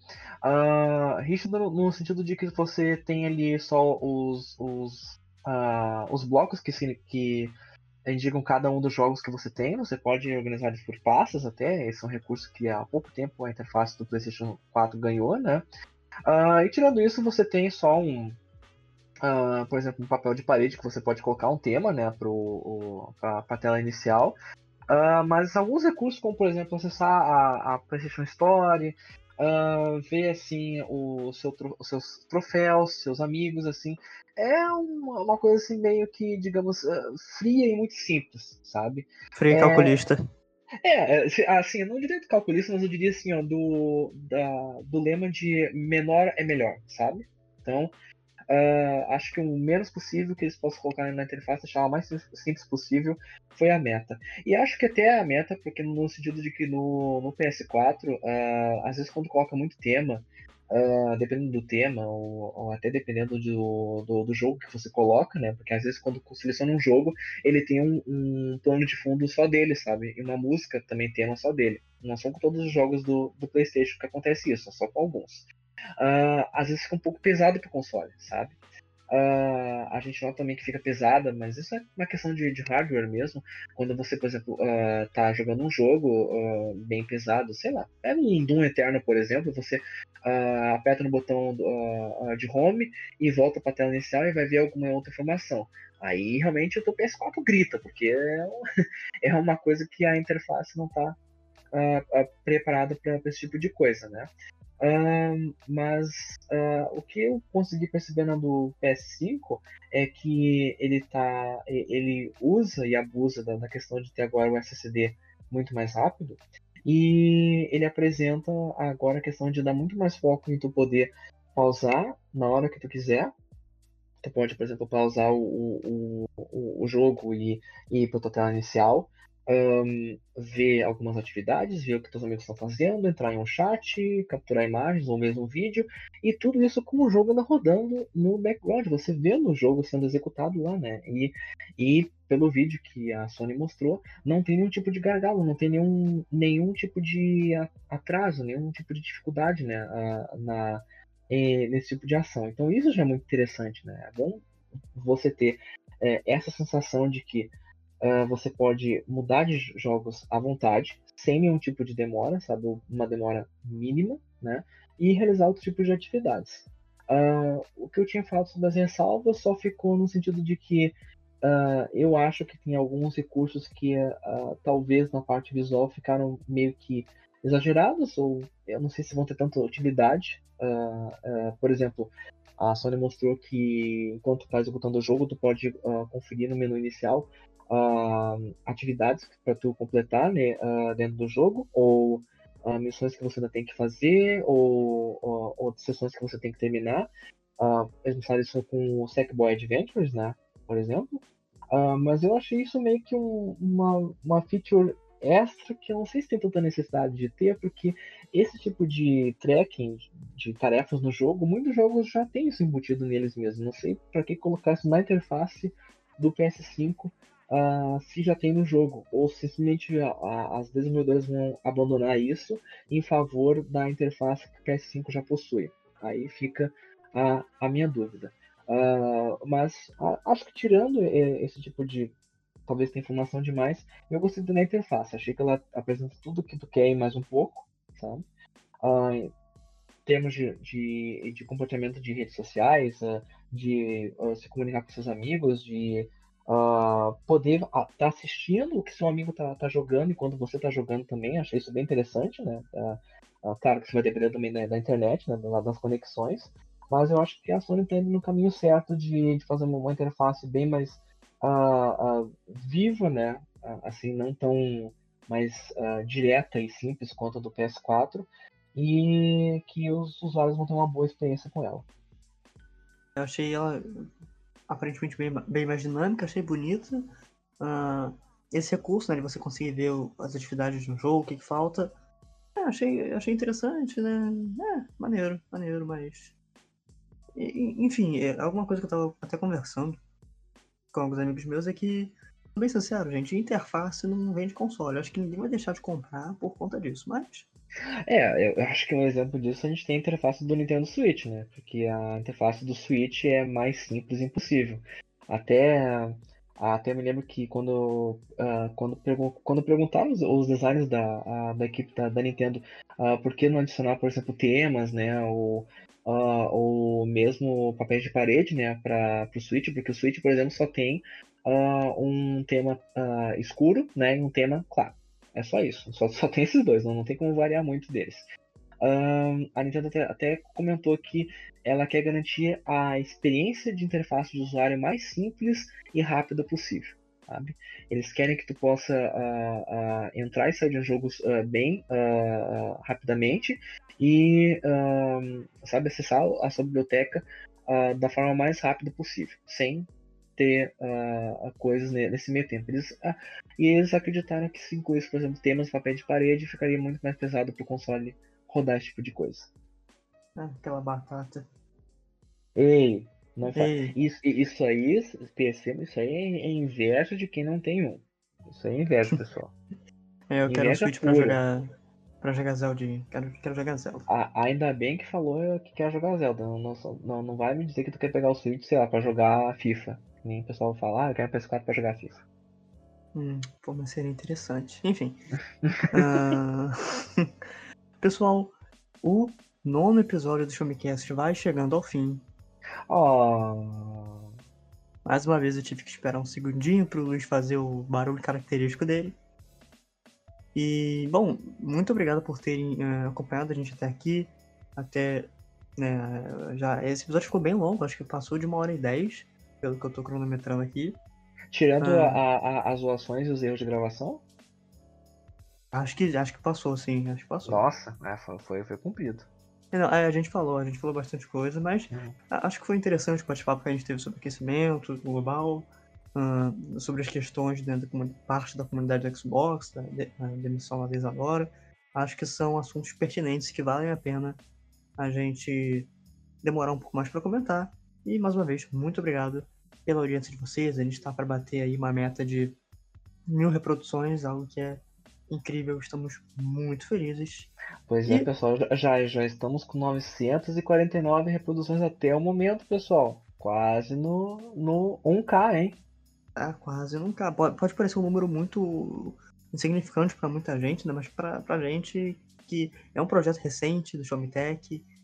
Uh, rígida no, no, sentido de que você tem ali só os, os, uh, os blocos que, se, que indicam cada um dos jogos que você tem. Você pode organizar eles por pastas até. Esse é um recurso que há pouco tempo a interface do PlayStation 4 ganhou, né? Uh, e tirando isso, você tem só um, uh, por exemplo, um papel de parede que você pode colocar um tema, né, para a tela inicial. Uh, mas alguns recursos, como por exemplo acessar a, a PlayStation Store, uh, ver assim o seu, os seus troféus, seus amigos, assim, é uma, uma coisa assim meio que, digamos, uh, fria e muito simples, sabe? Fria e é... calculista. É, assim, eu não diria de calculista, mas eu diria assim, ó, do, da, do lema de menor é melhor, sabe? Então, Uh, acho que o menos possível que eles possam colocar na interface, deixar o mais simples possível, foi a meta. E acho que até a meta, porque no sentido de que no, no PS4, uh, ah, às vezes quando coloca muito tema, uh, dependendo do tema, ou, ou até dependendo do, do, do, jogo que você coloca, né? Porque às vezes quando seleciona um jogo, ele tem um, um plano de fundo só dele, sabe? E uma música também tema só dele. Não são com todos os jogos do, do PlayStation que acontece isso, é só com alguns uh, às vezes fica um pouco pesado pro console, sabe? Uh, a gente nota também que fica pesada, mas isso é uma questão de, de hardware mesmo. Quando você, por exemplo, uh, tá jogando um jogo uh, bem pesado, sei lá, é um Doom Eterno, por exemplo, você aperta no botão de home e volta para a tela inicial e vai ver alguma outra informação. Aí realmente o teu PS4 grita, porque é, é uma coisa que a interface não está preparada para esse tipo de coisa, né? Uh, mas uh, o que eu consegui perceber na do PS5 é que ele tá. ele usa e abusa da, da questão de ter agora o SSD muito mais rápido. E ele apresenta agora a questão de dar muito mais foco em tu poder pausar na hora que tu quiser. Tu pode, por exemplo, pausar o, o, o, o jogo e, e ir para tua tela inicial um, ver algumas atividades, ver o que seus amigos estão fazendo, entrar em um chat, capturar imagens ou mesmo vídeo, e tudo isso com o jogo ainda rodando no background, você vendo o jogo sendo executado lá, né? E, e pelo vídeo que a Sony mostrou, não tem nenhum tipo de gargalo, não tem nenhum, nenhum tipo de atraso, nenhum tipo de dificuldade, né? na, nesse tipo de ação. Então isso já é muito interessante, né? É bom você ter é, essa sensação de que uh, você pode mudar de jogos à vontade, sem nenhum tipo de demora, sabe? Uma demora mínima, né? E realizar outros tipos de atividades. Uh, o que eu tinha falado sobre as ressalvas só ficou no sentido de que uh, eu acho que tem alguns recursos que uh, talvez na parte visual ficaram meio que exagerados, ou eu não sei se vão ter tanta utilidade. por exemplo, a Sony mostrou que enquanto está executando o jogo, tu pode conferir no menu inicial atividades para tu completar né, dentro do jogo, ou uh, missões que você ainda tem que fazer ou, ou, ou sessões que você tem que terminar. Uh, eles mostraram isso com o Sackboy Adventures, né? Por exemplo. Uh, mas eu achei isso meio que um, uma, uma feature extra que eu não sei se tem tanta necessidade de ter, porque esse tipo de tracking de tarefas no jogo, muitos jogos já têm isso embutido neles mesmos. Não sei para que colocar isso na interface do PS5 uh, se já tem no jogo, ou simplesmente as desenvolvedoras vão abandonar isso em favor da interface que o PS5 já possui. Aí fica a, a minha dúvida. Uh, mas acho que tirando esse tipo de talvez tenha informação demais. Eu gostei da interface, achei que ela apresenta tudo o que tu quer e mais um pouco, sabe? Uh, em termos de, de, de, comportamento de redes sociais, uh, de uh, se comunicar com seus amigos, de uh, poder estar tá assistindo o que seu amigo tá, tá jogando enquanto você tá jogando também. Achei isso bem interessante, né? Uh, claro que você vai depender também da, da internet, né? Das conexões. Mas eu acho que a Sony está indo no caminho certo de, de fazer uma, uma interface bem mais viva, né? assim, não tão mais direta e simples quanto a do PS4 e que os usuários vão ter uma boa experiência com ela. Eu achei ela aparentemente bem, bem mais dinâmica, achei bonita. Uh, esse recurso, né, de você conseguir ver as atividades no jogo, o que, que falta, é, achei, achei interessante, né? É, maneiro, maneiro, mas. enfim, é, alguma coisa que eu tava até conversando com alguns amigos meus é que, bem sincero, gente, interface não vende console. Acho que ninguém vai deixar de comprar por conta disso, mas é, eu acho que um exemplo disso a gente tem a interface do Nintendo Switch, né? Porque a interface do Switch é mais simples impossível. Até, até me lembro que quando, uh, quando, quando perguntaram os, os designers da, uh, da equipe da, da Nintendo uh, por que não adicionar, por exemplo, temas, né? Ou, uh, ou mesmo papéis de parede, né? Para o Switch, porque o Switch, por exemplo, só tem um tema escuro, né? E um tema claro. É só isso. Só, só tem esses dois, não, não tem como variar muito deles. Um, a Nintendo até, até, comentou que ela quer garantir a experiência de interface de usuário mais simples e rápida possível. Sabe? Eles querem que tu possa uh, uh, entrar e sair de jogos uh, bem rapidamente e sabe, acessar a sua biblioteca da forma mais rápida possível, sem ter uh, coisas nesse meio tempo. Eles, uh, e eles acreditaram que se incluísse, por exemplo, temas papel de parede, ficaria muito mais pesado para o console rodar esse tipo de coisa. Ah, aquela batata. Ei, não Ei. Isso, isso aí, isso aí é inveja de quem não tem um. Isso aí é inveja, pessoal. é, eu quero um Switch pra jogar. Pra jogar Zelda. Quero, quero jogar Zelda. Ah, ainda bem que falou que quer jogar Zelda. Não, não, não vai me dizer que tu quer pegar o Switch, sei lá, pra jogar FIFA nem o pessoal fala, ah, eu quero PS4 pra jogar FIFA. Hum, pô, mas seria interessante. Enfim. uh... Pessoal, o nono episódio do Showmecast vai chegando ao fim. Oh. Mais uma vez eu tive que esperar um segundinho pro Luiz fazer o barulho característico dele. E, bom, muito obrigado por terem uh, acompanhado a gente até aqui. Até. Né, já, esse episódio ficou bem longo, acho que passou de uma hora e dez pelo que eu tô cronometrando aqui. Tirando ah, a, a, as zoações e os erros de gravação? Acho que, acho que passou, sim. Acho que passou. Nossa, é, foi, foi cumprido. É, não, é, a gente falou, a gente falou bastante coisa, mas uhum. acho que foi interessante o bate-papo que a gente teve sobre aquecimento global, uh, sobre as questões dentro da parte da comunidade do Xbox, da, demissão uma vez agora. Acho que são assuntos pertinentes que valem a pena a gente demorar um pouco mais para comentar. E mais uma vez, muito obrigado pela audiência de vocês. A gente está para bater aí uma meta de mil reproduções, algo que é incrível. Estamos muito felizes. Pois é, e... é, pessoal, já, já estamos com 949 reproduções até o momento, pessoal. quase no, no 1K, hein? Tá quase no 1K. Pode, pode parecer um número muito insignificante para muita gente, né? Mas pra gente que é um projeto recente do Xiaomi Tech, ah,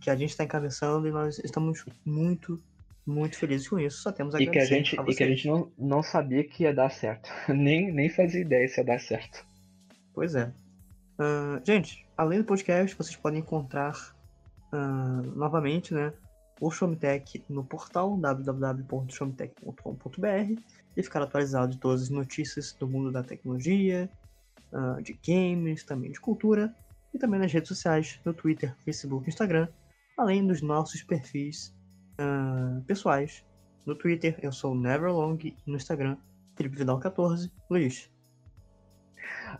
que a gente está encabeçando e nós estamos muito, muito felizes com isso. Só temos a e que a gente E que a gente não, não sabia que ia dar certo. nem, nem fazia ideia se ia dar certo. Pois é. Uh, gente, além do podcast, vocês podem encontrar uh, novamente né, o Showmetech no portal www.showmetech.com.br e ficar atualizado de todas as notícias do mundo da tecnologia, uh, de games, também de cultura e também nas redes sociais, no Twitter, Facebook e Instagram, além dos nossos perfis pessoais. No Twitter eu sou Neverlong e no Instagram Felipe Vidal 14. Luiz,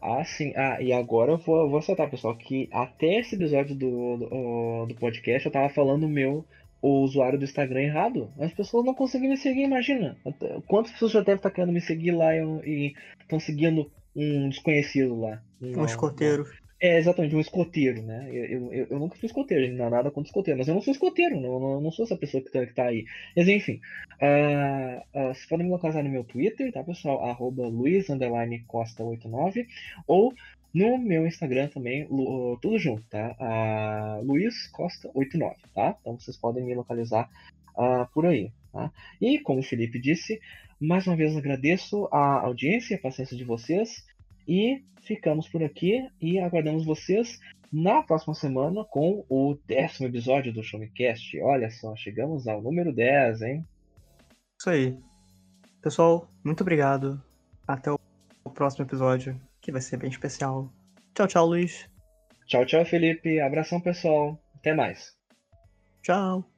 ah, sim. Ah, e agora eu vou, vou soltar, pessoal, que até esse episódio do, do, do podcast eu tava falando o meu o usuário do Instagram errado. As pessoas não conseguem me seguir, imagina. Quantas pessoas já devem estar querendo me seguir lá e estão seguindo um desconhecido lá? Um escoteiro. É, exatamente, um escoteiro, né? Eu, eu, eu nunca fui escoteiro, não nada contra escoteiro, mas eu não sou escoteiro, não, não, não sou essa pessoa que tá, que tá aí. Mas enfim, uh, uh, vocês podem me localizar no meu Twitter, tá, pessoal? Arroba luiz_costa89 ou no meu Instagram também, tudo junto, tá? Uh, Luiz Costa 89, tá? Então vocês podem me localizar uh, por aí, tá? E como o Felipe disse, mais uma vez agradeço a audiência e a paciência de vocês. E ficamos por aqui e aguardamos vocês na próxima semana com o décimo episódio do Showmecast. Olha só, chegamos ao número 10, hein? Isso aí. Pessoal, muito obrigado. Até o próximo episódio, que vai ser bem especial. Tchau, tchau, Luiz. Tchau, tchau, Felipe. Abração, pessoal. Até mais. Tchau.